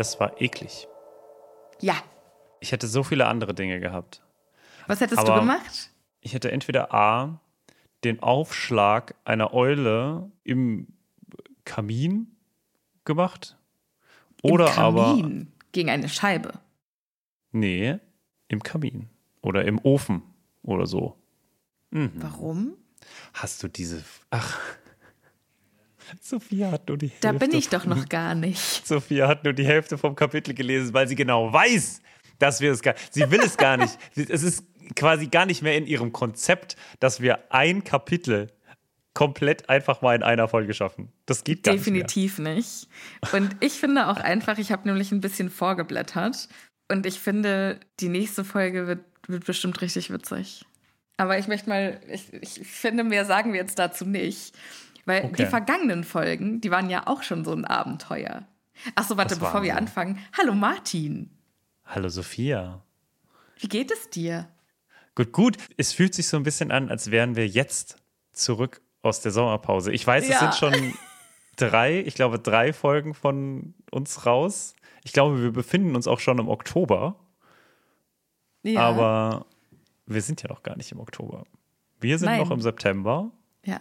Das war eklig. Ja, Ich hätte so viele andere Dinge gehabt. was hättest Aber- du gemacht? Ich hätte entweder A, den Aufschlag einer Eule im Kamin gemacht. Oder Im aber. Kamin gegen eine Scheibe. Nee, im Kamin. Oder im Ofen oder so. Mhm. Warum? Hast du diese. Ach. Sophia hat nur die Da Hälfte bin ich doch vom- noch gar nicht. Sophia hat nur die Hälfte vom Kapitel gelesen, weil sie genau weiß, dass wir es gar Sie will es gar nicht. Es ist quasi gar nicht mehr in ihrem Konzept, dass wir ein Kapitel komplett einfach mal in einer Folge schaffen. Das geht gar Definitiv nicht. Und ich finde auch einfach, ich habe nämlich ein bisschen vorgeblättert und ich finde, die nächste Folge wird, wird bestimmt richtig witzig. Aber ich möchte mal, ich, ich finde, mehr sagen wir jetzt dazu nicht. Weil Okay. die vergangenen Folgen, die waren ja auch schon so ein Abenteuer. Achso, warte, Was bevor wir anfangen. Hallo Martin, Hallo Sophia. wie geht es dir? Gut, gut. Es fühlt sich so ein bisschen an, als wären wir jetzt zurück aus der Sommerpause. Ich weiß, Ja. es sind schon drei, ich glaube, drei Folgen von uns raus. Ich glaube, wir befinden uns auch schon im Oktober, Ja. aber wir sind ja noch gar nicht im Oktober. Wir sind Nein. noch im September ja.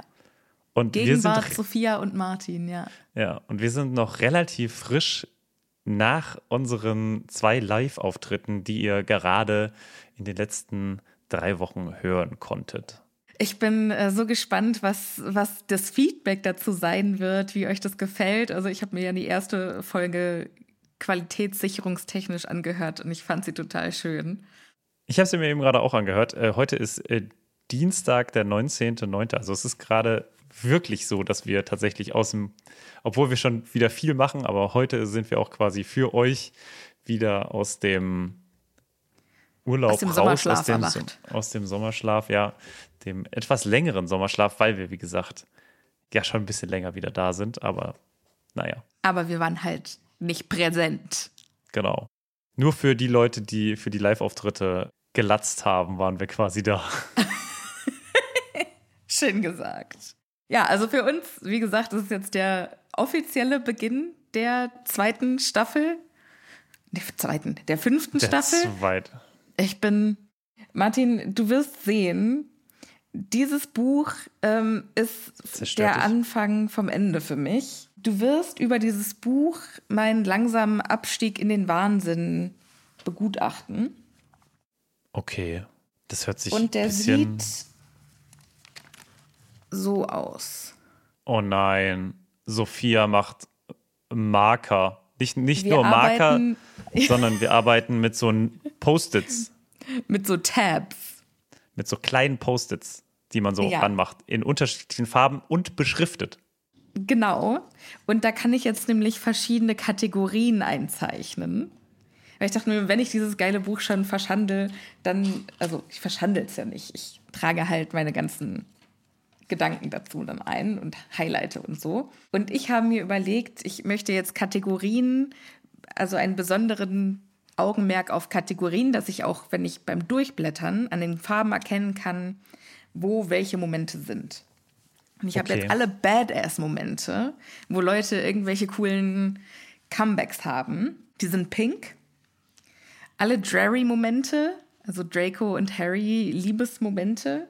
Und wir Gegenwart sind Sophia und Martin, ja. ja und wir sind noch relativ frisch nach unseren zwei Live-Auftritten, die ihr gerade in den letzten drei Wochen hören konntet. Ich bin äh, so gespannt, was, was das Feedback dazu sein wird, wie euch das gefällt. Also ich habe mir ja die erste Folge qualitätssicherungstechnisch angehört und ich fand sie total schön. Ich habe sie mir eben gerade auch angehört. Äh, heute ist äh, Dienstag, der 19.09. Also es ist gerade wirklich so, dass wir tatsächlich aus dem, obwohl wir schon wieder viel machen, aber heute sind wir auch quasi für euch wieder aus dem Urlaub Aus dem raus, Sommerschlaf aus dem, aus dem Sommerschlaf, ja, dem etwas längeren Sommerschlaf, weil wir, wie gesagt, ja schon ein bisschen länger wieder da sind, aber naja. Aber wir waren halt nicht präsent. Genau. Nur für die Leute, die für die Live-Auftritte gelatzt haben, waren wir quasi da. Schön gesagt. Ja, also für uns, wie gesagt, das ist jetzt der offizielle Beginn der zweiten Staffel. Der zweiten, der fünften Der Staffel. Zweit. Ich bin, Martin, du wirst sehen, dieses Buch ähm, ist Zerstört der dich. Anfang vom Ende für mich. Du wirst über dieses Buch meinen langsamen Abstieg in den Wahnsinn begutachten. Okay. Das hört sich Und der bisschen. sieht so aus. Oh nein. Sophia macht Marker. Nicht, nicht Wir nur Marker, sondern wir arbeiten mit so Post-its. Mit so Tabs. Mit so kleinen Post-its, die man so Ja. ranmacht. In unterschiedlichen Farben und beschriftet. Genau. Und da kann ich jetzt nämlich verschiedene Kategorien einzeichnen. Weil ich dachte mir, wenn ich dieses geile Buch schon verschandel, dann, also ich verschandel es ja nicht. Ich trage halt meine ganzen Gedanken dazu dann ein und highlighte und so. Und ich habe mir überlegt, ich möchte jetzt Kategorien, also einen besonderen Augenmerk auf Kategorien, dass ich auch, wenn ich beim Durchblättern an den Farben erkennen kann, wo welche Momente sind. Und ich habe Okay. jetzt alle Badass-Momente, wo Leute irgendwelche coolen Comebacks haben. Die sind pink. Alle Drarry-Momente, also Draco und Harry Liebesmomente,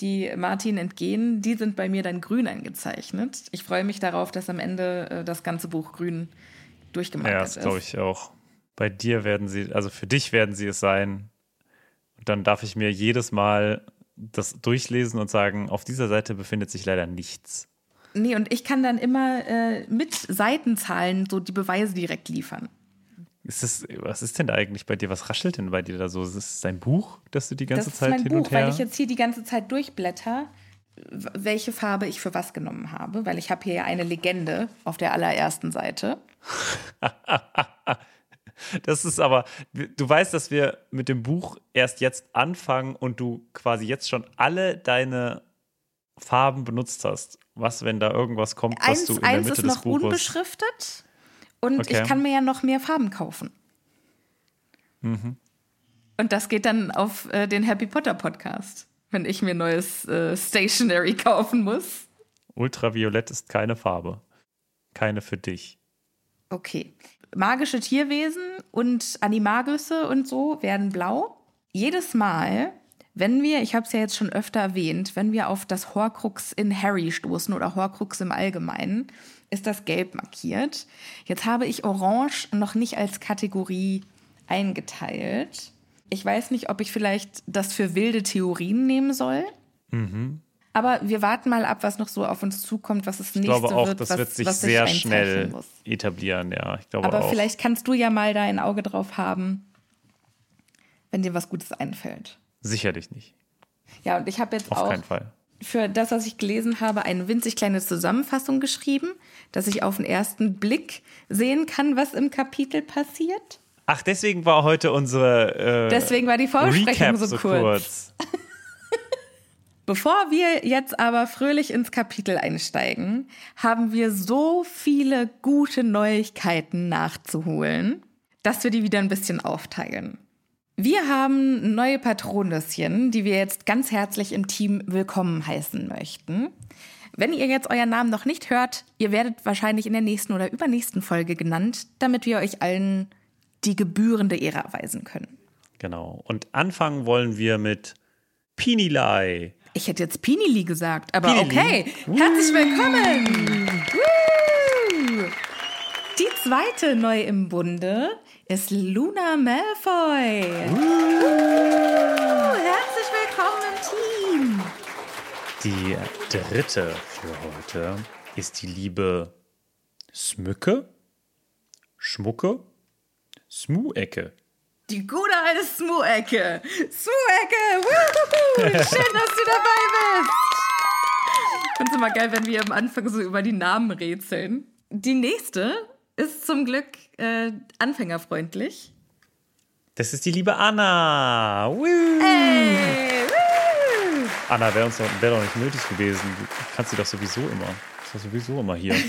die Martin entgehen, die sind bei mir dann grün eingezeichnet. Ich freue mich darauf, dass am Ende äh, das ganze Buch grün durchgemalt Ja, das ist. glaube ich auch. Bei dir werden sie, also für dich werden sie es sein. Und dann darf ich mir jedes Mal das durchlesen und sagen, auf dieser Seite befindet sich leider nichts. Nee, und ich kann dann immer äh, mit Seitenzahlen so die Beweise direkt liefern. Ist das, was ist denn da eigentlich bei dir? Was raschelt denn bei dir da so? Ist es dein Buch, das du die ganze das ist Zeit mein hin Buch, und her? weil ich jetzt hier die ganze Zeit durchblätter, welche Farbe ich für was genommen habe, weil ich habe hier ja eine Legende auf der allerersten Seite. Das ist aber, du weißt, dass wir mit dem Buch erst jetzt anfangen und du quasi jetzt schon alle deine Farben benutzt hast. Was, wenn da irgendwas kommt, was Eins, du in der eins Mitte ist des noch Buches. unbeschriftet und Okay. ich kann mir ja noch mehr Farben kaufen. Mhm. Und das geht dann auf äh, den Happy Potter Podcast, wenn ich mir neues äh, Stationery kaufen muss. Ultraviolett ist keine Farbe. Keine für dich. Okay. Magische Tierwesen und Animagusse und so werden blau. Jedes Mal, wenn wir, ich habe es ja jetzt schon öfter erwähnt, wenn wir auf das Horcrux in Harry stoßen oder Horcrux im Allgemeinen, ist das gelb markiert. Jetzt habe ich Orange noch nicht als Kategorie eingeteilt. Ich weiß nicht, ob ich vielleicht das für wilde Theorien nehmen soll. Aber wir warten mal ab, was noch so auf uns zukommt, was das Ich nächste glaube auch, wird, das was, wird sich was sehr schnell etablieren, ja. Ich glaube Aber auch. vielleicht kannst du ja mal da ein Auge drauf haben, wenn dir was Gutes einfällt. Sicherlich nicht. Ja, und ich habe jetzt Auf auch keinen Fall. für das, was ich gelesen habe, eine winzig kleine Zusammenfassung geschrieben, dass ich auf den ersten Blick sehen kann, was im Kapitel passiert. Ach, deswegen war heute unsere äh, Deswegen war die Vorbesprechung Recap so, so kurz. kurz. Bevor wir jetzt aber fröhlich ins Kapitel einsteigen, haben wir so viele gute Neuigkeiten nachzuholen, dass wir die wieder ein bisschen aufteilen. Wir haben neue Patronüschen, die wir jetzt ganz herzlich im Team willkommen heißen möchten. Wenn ihr jetzt euren Namen noch nicht hört, ihr werdet wahrscheinlich in der nächsten oder übernächsten Folge genannt, damit wir euch allen die gebührende Ehre erweisen können. Genau. Und anfangen wollen wir mit Pinilei. Ich hätte jetzt Pinili gesagt, aber Pinili. okay. Herzlich willkommen. Die zweite neu im Bunde ist Luna Malfoy. Woo. Herzlich willkommen im Team. Die dritte für heute ist die liebe Smücke, Schmucke, Smu-Ecke. Die gute alte Smu-Ecke. Smu-Ecke. Schön, dass du dabei bist. Ich finde es immer geil, wenn wir am Anfang so über die Namen rätseln. Die nächste ist zum Glück äh, anfängerfreundlich. Das ist die liebe Anna. Woo. Hey, woo. Anna wäre wär doch nicht nötig gewesen. Du kannst sie doch sowieso immer. Ist doch sowieso immer hier.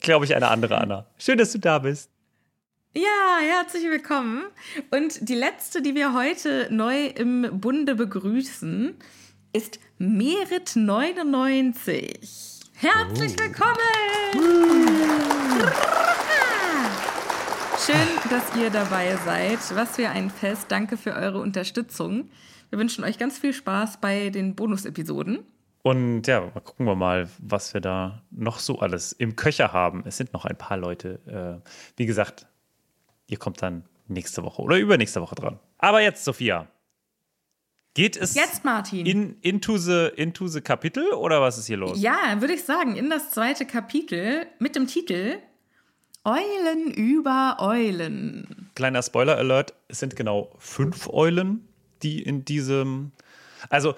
Glaube ich, eine andere Anna. Schön, dass du da bist. Ja, herzlich willkommen. Und die letzte, die wir heute neu im Bunde begrüßen, ist Merit99. Herzlich willkommen! Schön, dass ihr dabei seid. Was für ein Fest. Danke für eure Unterstützung. Wir wünschen euch ganz viel Spaß bei den Bonus-Episoden. Und ja, mal gucken wir mal, was wir da noch so alles im Köcher haben. Es sind noch ein paar Leute. Äh, wie gesagt, ihr kommt dann nächste Woche oder übernächste Woche dran. Aber jetzt, Sophia. Geht es Jetzt, Martin. in, into, the, into the Kapitel oder was ist hier los? Ja, würde ich sagen, in das zweite Kapitel mit dem Titel Eulen über Eulen. Kleiner Spoiler-Alert: Es sind genau fünf Eulen, die in diesem. Also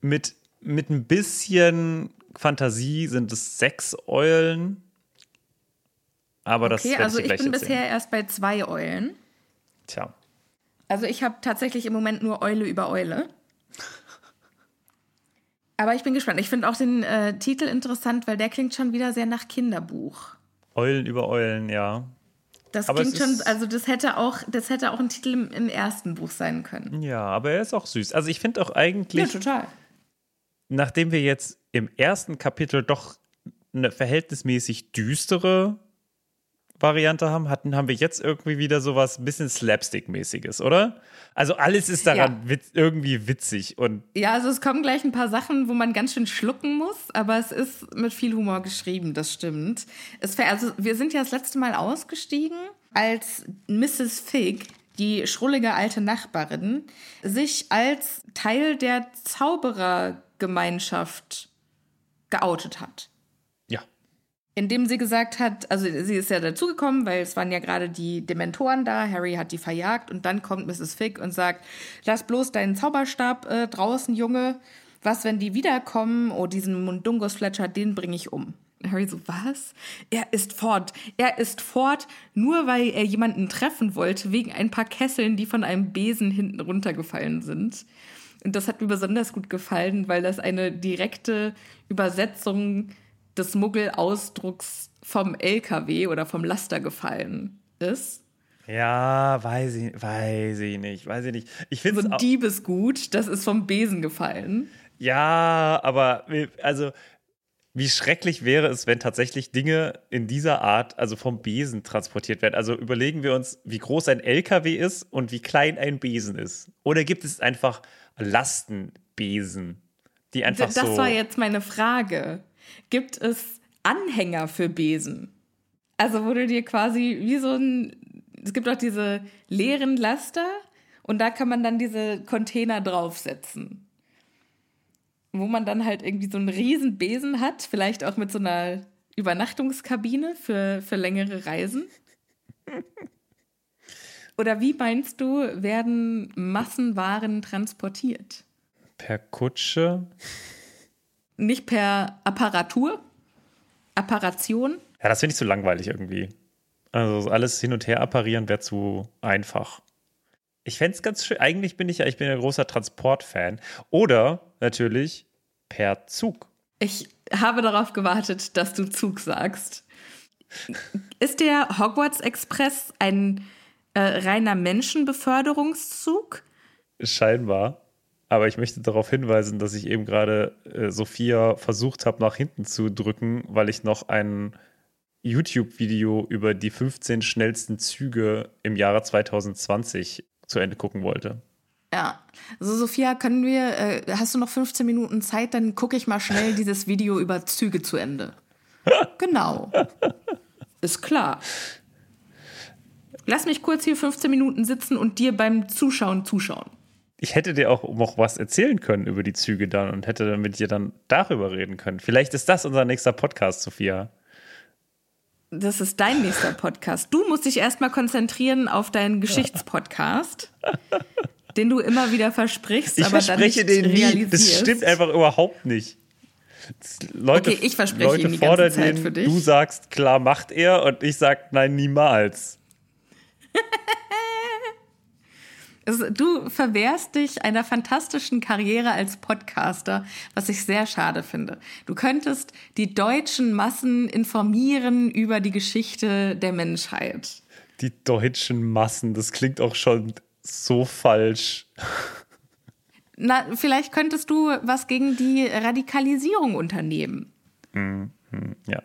mit, mit ein bisschen Fantasie sind es sechs Eulen. Aber das Okay, also ich ich bin bisher erst bei zwei Eulen. Tja. Also ich habe tatsächlich im Moment nur Eule über Eule. Aber ich bin gespannt. Ich finde auch den äh, Titel interessant, weil der klingt schon wieder sehr nach Kinderbuch. Eulen über Eulen, ja. Das Aber klingt schon, also das hätte auch, das hätte auch ein Titel im, im ersten Buch sein können. Ja, aber er ist auch süß. Also ich finde auch Ja, eigentlich, total. nachdem wir jetzt im ersten Kapitel doch eine verhältnismäßig düstere Variante haben, hatten, haben wir jetzt irgendwie wieder sowas ein bisschen Slapstick-mäßiges, oder? Also alles ist daran Ja. witz, irgendwie witzig und Ja, also es kommen gleich ein paar Sachen, wo man ganz schön schlucken muss, aber es ist mit viel Humor geschrieben, das stimmt. Es, also wir sind ja das letzte Mal ausgestiegen, als Mrs. Fig, die schrullige alte Nachbarin, sich als Teil der Zauberergemeinschaft geoutet hat. Indem sie gesagt hat, also sie ist ja dazugekommen, weil es waren ja gerade die Dementoren da, Harry hat die verjagt und dann kommt Mrs. Fig und sagt, lass bloß deinen Zauberstab äh, draußen, Junge. Was, wenn die wiederkommen? Oh, diesen Mundungus Fletcher, den bringe ich um. Harry so, was? Er ist fort. Er ist fort, nur weil er jemanden treffen wollte, wegen ein paar Kesseln, die von einem Besen hinten runtergefallen sind. Und das hat mir besonders gut gefallen, weil das eine direkte Übersetzung des Muggelausdrucks vom LKW oder vom Laster gefallen ist. Ja, weiß ich, weiß ich nicht, weiß ich nicht. Ich finde So ein Diebesgut, das ist vom Besen gefallen. Ja, aber wie- also wie schrecklich wäre es, wenn tatsächlich Dinge in dieser Art, also vom Besen transportiert werden. Also überlegen wir uns, wie groß ein LKW ist und wie klein ein Besen ist. Oder gibt es einfach Lastenbesen, die einfach das so. war jetzt meine Frage. Gibt es Anhänger für Besen? Also wo du dir quasi wie so ein, es gibt auch diese leeren Laster und da kann man dann diese Container draufsetzen. Wo man dann halt irgendwie so einen riesen Besen hat, vielleicht auch mit so einer Übernachtungskabine für, für längere Reisen. Oder wie meinst du, werden Massenwaren transportiert? per Kutsche. Nicht per Apparatur? Apparation? Ja, das finde ich zu langweilig irgendwie. Also alles hin und her apparieren wäre zu einfach. Ich fände es ganz schön. Eigentlich bin ich ja, ich bin ja großer Transportfan. Oder natürlich per Zug. Ich habe darauf gewartet, dass du Zug sagst. Ist der Hogwarts Express ein äh, reiner Menschenbeförderungszug? Scheinbar. Aber ich möchte darauf hinweisen, dass ich eben gerade äh, Sophia versucht habe, nach hinten zu drücken, weil ich noch ein YouTube-Video über die 15 schnellsten Züge im Jahre 2020 zu Ende gucken wollte. Ja. Also Sophia, können wir, äh, hast du noch 15 Minuten Zeit, dann gucke ich mal schnell dieses Video über Züge zu Ende. genau. Ist klar. Lass mich kurz hier 15 Minuten sitzen und dir beim Zuschauen zuschauen ich hätte dir auch noch was erzählen können über die Züge dann und hätte mit dir dann darüber reden können. Vielleicht ist das unser nächster Podcast, Sophia. Das ist dein nächster Podcast. Du musst dich erstmal konzentrieren auf deinen Geschichtspodcast, den du immer wieder versprichst, ich aber verspreche dann nicht den nie. Das stimmt einfach überhaupt nicht. Leute, okay, ich verspreche Leute ihn die ganze Zeit den, für dich. Du sagst, klar macht er und ich sag, nein, niemals. Du verwehrst dich einer fantastischen Karriere als Podcaster, was ich sehr schade finde. Du könntest die deutschen Massen informieren über die Geschichte der Menschheit. Die deutschen Massen, das klingt auch schon so falsch. Na, vielleicht könntest du was gegen die Radikalisierung unternehmen. Mhm, ja.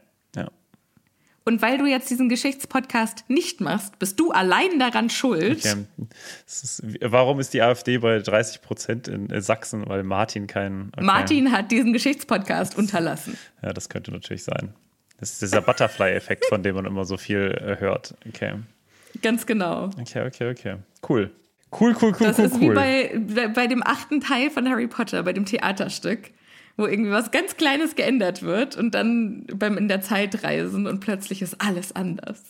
Und weil du jetzt diesen Geschichtspodcast nicht machst, bist du allein daran schuld. Okay. Ist, warum ist die AfD bei 30 Prozent in Sachsen? Weil Martin kein. Okay. Martin hat diesen Geschichtspodcast unterlassen. Ja, das könnte natürlich sein. Das ist dieser Butterfly-Effekt, von dem man immer so viel äh, hört. Okay. Ganz genau. Okay, okay, okay. Cool. Cool, cool, cool, das cool, ist cool. wie bei, bei dem achten Teil von Harry Potter, bei dem Theaterstück wo irgendwie was ganz Kleines geändert wird und dann beim in der Zeit reisen und plötzlich ist alles anders.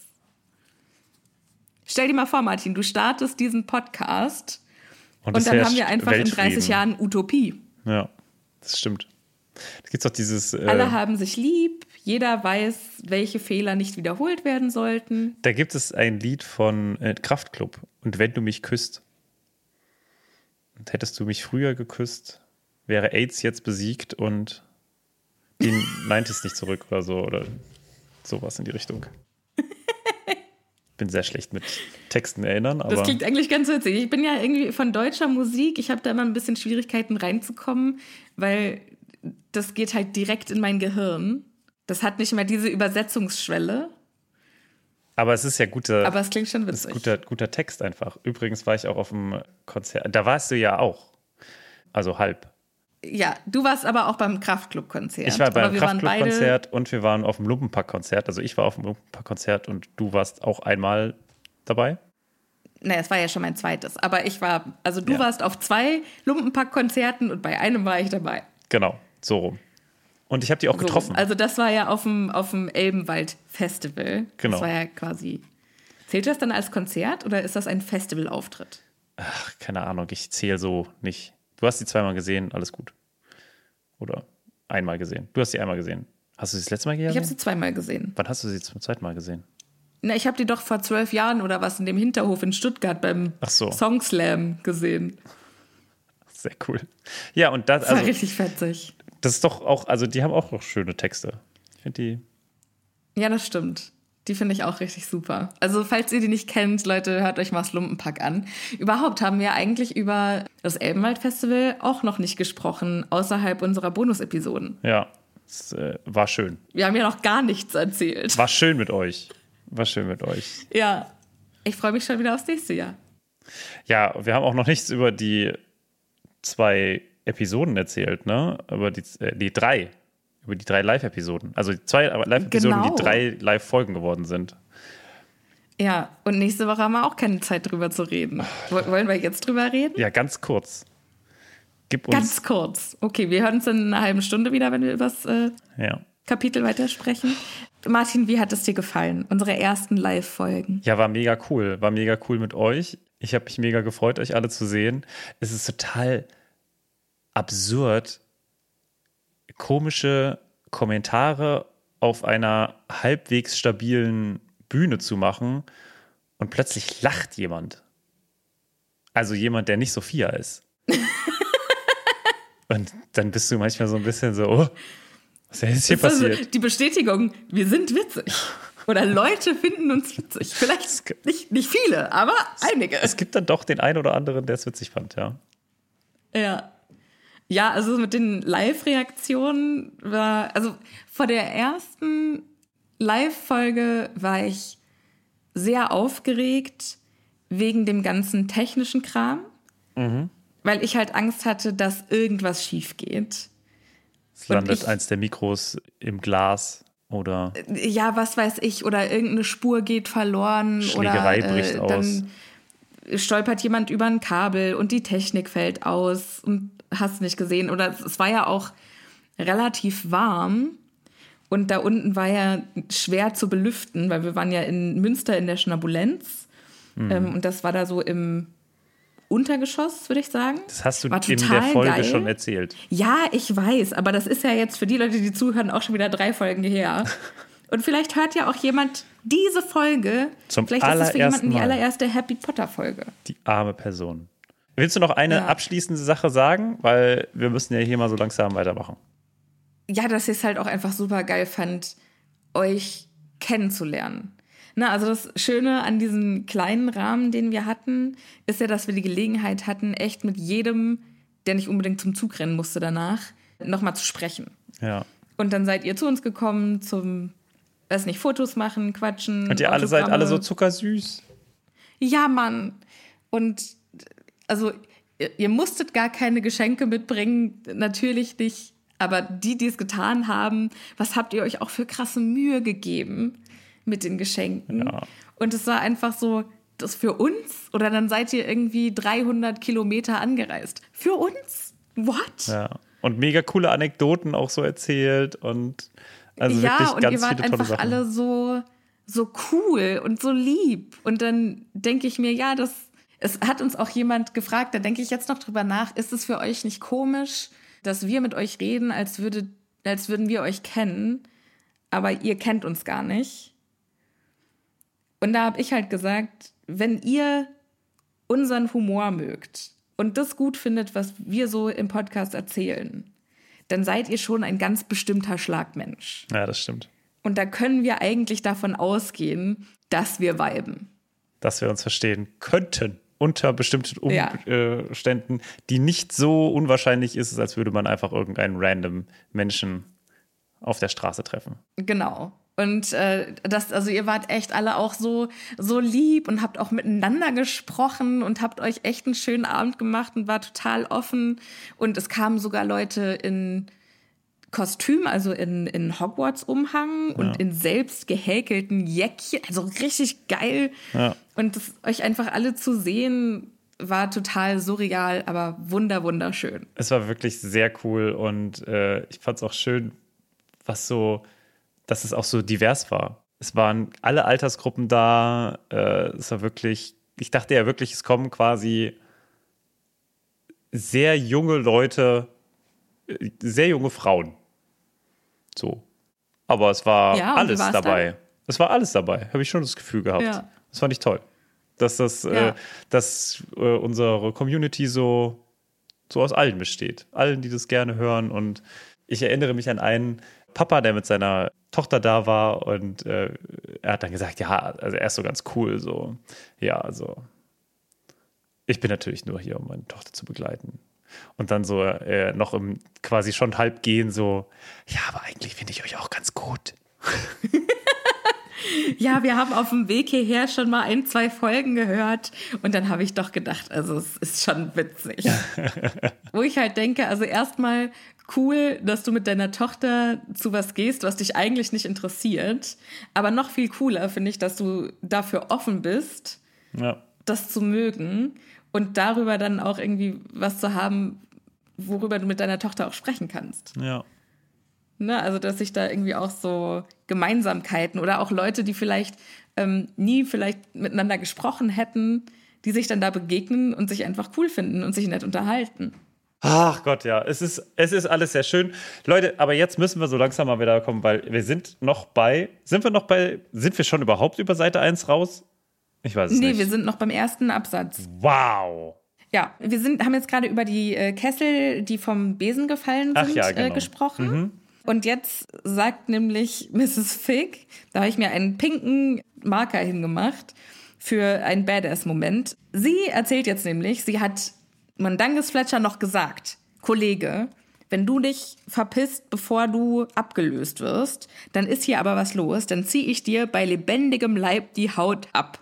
Stell dir mal vor, Martin, du startest diesen Podcast und, und dann haben wir einfach in 30 Jahren Utopie. Ja, das stimmt. Es gibt doch dieses. Äh, Alle haben sich lieb, jeder weiß, welche Fehler nicht wiederholt werden sollten. Da gibt es ein Lied von äh, Kraftklub. Und wenn du mich küsst, und hättest du mich früher geküsst, wäre AIDS jetzt besiegt und die meint es nicht zurück oder so oder sowas in die Richtung. Bin sehr schlecht mit Texten erinnern, aber. Das klingt eigentlich ganz witzig. Ich bin ja irgendwie von deutscher Musik, ich habe da immer ein bisschen Schwierigkeiten reinzukommen, weil das geht halt direkt in mein Gehirn. Das hat nicht mehr diese Übersetzungsschwelle. Aber es ist ja guter. Aber es klingt schon witzig. Guter, guter Text einfach. Übrigens war ich auch auf dem Konzert. Da warst du ja auch. Also halb. Ja, du warst aber auch beim Kraftclub-Konzert. Ich war beim Kraftclub-Konzert und wir waren auf dem Lumpenpack-Konzert. Also ich war auf dem Lumpenpack-Konzert und du warst auch einmal dabei. Naja, es war ja schon mein zweites. Aber ich war, also du ja. warst auf zwei Lumpenpack-Konzerten und bei einem war ich dabei. Genau, so rum. Und ich habe die auch so, getroffen. Also das war ja auf dem, auf dem Elbenwald-Festival. Genau. Das war ja quasi. Zählt das dann als Konzert oder ist das ein Festivalauftritt? Ach, keine Ahnung, ich zähle so nicht. Du hast sie zweimal gesehen, alles gut. Oder einmal gesehen. Du hast sie einmal gesehen. Hast du sie das letzte Mal gesehen? Ich habe sie zweimal gesehen. Wann hast du sie zum zweiten Mal gesehen? Na, ich habe die doch vor zwölf Jahren oder was in dem Hinterhof in Stuttgart beim so. Song Slam gesehen. Sehr cool. Ja, und das, das war also, richtig fetzig. Das ist doch auch, also die haben auch noch schöne Texte. Ich finde die. Ja, das stimmt. Die finde ich auch richtig super. Also, falls ihr die nicht kennt, Leute, hört euch mal das Lumpenpack an. Überhaupt haben wir eigentlich über das Elbenwald-Festival auch noch nicht gesprochen, außerhalb unserer Bonus-Episoden. Ja, es äh, war schön. Wir haben ja noch gar nichts erzählt. War schön mit euch. War schön mit euch. Ja, ich freue mich schon wieder aufs nächste Jahr. Ja, wir haben auch noch nichts über die zwei Episoden erzählt, ne? Über die, äh, die drei über die drei Live-Episoden. Also die zwei Live-Episoden, genau. die drei Live-Folgen geworden sind. Ja, und nächste Woche haben wir auch keine Zeit drüber zu reden. Wollen wir jetzt drüber reden? Ja, ganz kurz. Gib uns ganz kurz. Okay, wir hören uns in einer halben Stunde wieder, wenn wir über das äh, ja. Kapitel weitersprechen. Martin, wie hat es dir gefallen? Unsere ersten Live-Folgen. Ja, war mega cool. War mega cool mit euch. Ich habe mich mega gefreut, euch alle zu sehen. Es ist total absurd, komische Kommentare auf einer halbwegs stabilen Bühne zu machen und plötzlich lacht jemand. Also jemand, der nicht Sophia ist. und dann bist du manchmal so ein bisschen so, oh, was ist jetzt hier ist also passiert? die Bestätigung, wir sind witzig. Oder Leute finden uns witzig. Vielleicht nicht, nicht viele, aber einige. Es gibt dann doch den einen oder anderen, der es witzig fand, ja. Ja. Ja, also mit den Live-Reaktionen war, also vor der ersten Live-Folge war ich sehr aufgeregt wegen dem ganzen technischen Kram, Mhm. weil ich halt Angst hatte, dass irgendwas schief geht. Es landet ich- eins der Mikros im Glas oder Ja, was weiß ich, oder irgendeine Spur geht verloren Schlägerei oder bricht äh, aus. dann stolpert jemand über ein Kabel und die Technik fällt aus und hast nicht gesehen. Oder es war ja auch relativ warm und da unten war ja schwer zu belüften, weil wir waren ja in Münster in der Schnabulenz Mhm. ähm, und das war da so im Untergeschoss, würde ich sagen. das hast du in der Folge geil. schon erzählt. Ja, ich weiß, aber das ist ja jetzt für die Leute, die zuhören, auch schon wieder drei Folgen her. Und vielleicht hört ja auch jemand diese Folge. Zum vielleicht ist es für jemanden allerersten die allererste Happy Potter Folge. Die arme Person. Willst du noch eine Ja. abschließende Sache sagen? Weil wir müssen ja hier mal so langsam weitermachen. Ja, dass ich es halt auch einfach super geil fand, euch kennenzulernen. Na, also das Schöne an diesem kleinen Rahmen, den wir hatten, ist ja, dass wir die Gelegenheit hatten, echt mit jedem, der nicht unbedingt zum Zug rennen musste danach, nochmal zu sprechen. Ja. Und dann seid ihr zu uns gekommen zum, weiß nicht, Fotos machen, quatschen. Und ihr alle seid alle so zuckersüß. Ja, Mann. Und also, ihr, ihr musstet gar keine Geschenke mitbringen, natürlich nicht. Aber die, die es getan haben, was habt ihr euch auch für krasse Mühe gegeben mit den Geschenken? Ja. Und es war einfach so, das für uns? Oder dann seid ihr irgendwie 300 Kilometer angereist. Für uns? What? Ja. Und mega coole Anekdoten auch so erzählt und also ja, wirklich und ganz ihr wart viele tolle einfach Sachen. alle so, so cool und so lieb. Und dann denke ich mir, ja, das, es hat uns auch jemand gefragt, da denke ich jetzt noch drüber nach, ist es für euch nicht komisch, dass wir mit euch reden, als, würde, als würden wir euch kennen, aber ihr kennt uns gar nicht? Und da habe ich halt gesagt, wenn ihr unseren Humor mögt und das gut findet, was wir so im Podcast erzählen, dann seid ihr schon ein ganz bestimmter Schlagmensch. Ja, das stimmt. Und da können wir eigentlich davon ausgehen, dass wir viben. Dass wir uns verstehen könnten unter bestimmten Ja. Umständen, die nicht so unwahrscheinlich ist, als würde man einfach irgendeinen random Menschen auf der Straße treffen. Genau. Und äh, das, also ihr wart echt alle auch so, so lieb und habt auch miteinander gesprochen und habt euch echt einen schönen Abend gemacht und war total offen. Und es kamen sogar Leute in Kostüm, also in, in Hogwarts-Umhang und in selbst gehäkelten Jäckchen. Also richtig geil. Ja. Und das, euch einfach alle zu sehen, war total surreal, aber wunder, wunderschön. Es war wirklich sehr cool und äh, ich fand es auch schön, was so, dass es auch so divers war. Es waren alle Altersgruppen da. Äh, es war wirklich, ich dachte ja wirklich, es kommen quasi sehr junge Leute, sehr junge Frauen. So. Aber es war Ja, alles dabei. dann? Es war alles dabei, habe ich schon das Gefühl gehabt. Ja. Das fand ich toll. Dass das, Ja. äh, dass äh, unsere Community so, so aus allen besteht. Allen, die das gerne hören. Und ich erinnere mich an einen Papa, der mit seiner Tochter da war und äh, er hat dann gesagt, ja, also er ist so ganz cool, so, ja, also ich bin natürlich nur hier, um meine Tochter zu begleiten. Und dann so äh, noch im quasi schon halb gehen, so, ja, aber eigentlich finde ich euch auch ganz gut. Ja, wir haben auf dem Weg hierher schon mal ein, zwei Folgen gehört und dann habe ich doch gedacht, also es ist schon witzig. Wo ich halt denke, also erstmal cool, dass du mit deiner Tochter zu was gehst, was dich eigentlich nicht interessiert, aber noch viel cooler finde ich, dass du dafür offen bist, Ja. das zu mögen und darüber dann auch irgendwie was zu haben, worüber du mit deiner Tochter auch sprechen kannst. Ja. Ne, also, dass sich da irgendwie auch so Gemeinsamkeiten oder auch Leute, die vielleicht ähm, nie vielleicht miteinander gesprochen hätten, die sich dann da begegnen und sich einfach cool finden und sich nett unterhalten. Ach Gott, ja, es ist, es ist alles sehr schön. Leute, aber jetzt müssen wir so langsam mal wieder kommen, weil wir sind noch bei, sind wir noch bei, sind wir schon überhaupt über Seite 1 raus? Ich weiß es nee, nicht. wir sind noch beim ersten Absatz. wow. Ja, wir sind, haben jetzt gerade über die äh, Kessel, die vom Besen gefallen Ach sind, ja, äh, genau. gesprochen. Und jetzt sagt nämlich Mrs. Fig, da habe ich mir einen pinken Marker hingemacht für einen Badass-Moment. Sie erzählt jetzt nämlich, sie hat Mandanges Fletcher noch gesagt, Kollege, wenn du dich verpisst, bevor du abgelöst wirst, dann ist hier aber was los, dann ziehe ich dir bei lebendigem Leib die Haut ab.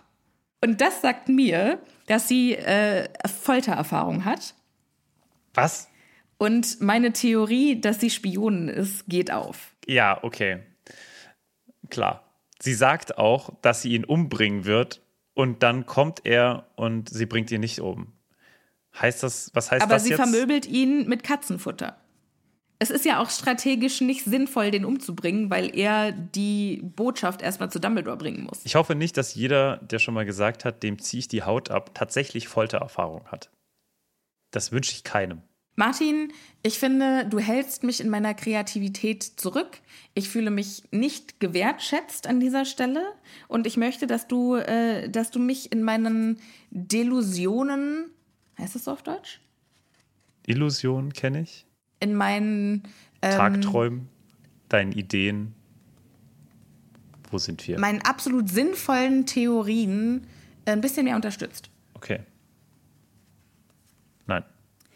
Und das sagt mir, dass sie äh, Foltererfahrung hat. Was? Und meine Theorie, dass sie Spionin ist, geht auf. Ja, okay. Klar. Sie sagt auch, dass sie ihn umbringen wird und dann kommt er und sie bringt ihn nicht um. Heißt das, was heißt Aber das sie jetzt? vermöbelt ihn mit Katzenfutter. Es ist ja auch strategisch nicht sinnvoll, den umzubringen, weil er die Botschaft erstmal zu Dumbledore bringen muss. Ich hoffe nicht, dass jeder, der schon mal gesagt hat, dem ziehe ich die Haut ab, tatsächlich Foltererfahrung hat. Das wünsche ich keinem. Martin, ich finde, du hältst mich in meiner Kreativität zurück. Ich fühle mich nicht gewertschätzt an dieser Stelle und ich möchte, dass du, äh, dass du mich in meinen Delusionen, heißt das so auf Deutsch? Illusion kenne ich. In meinen ähm, Tagträumen, deinen Ideen. Wo sind wir? meinen absolut sinnvollen Theorien äh, ein bisschen mehr unterstützt. Okay. Nein.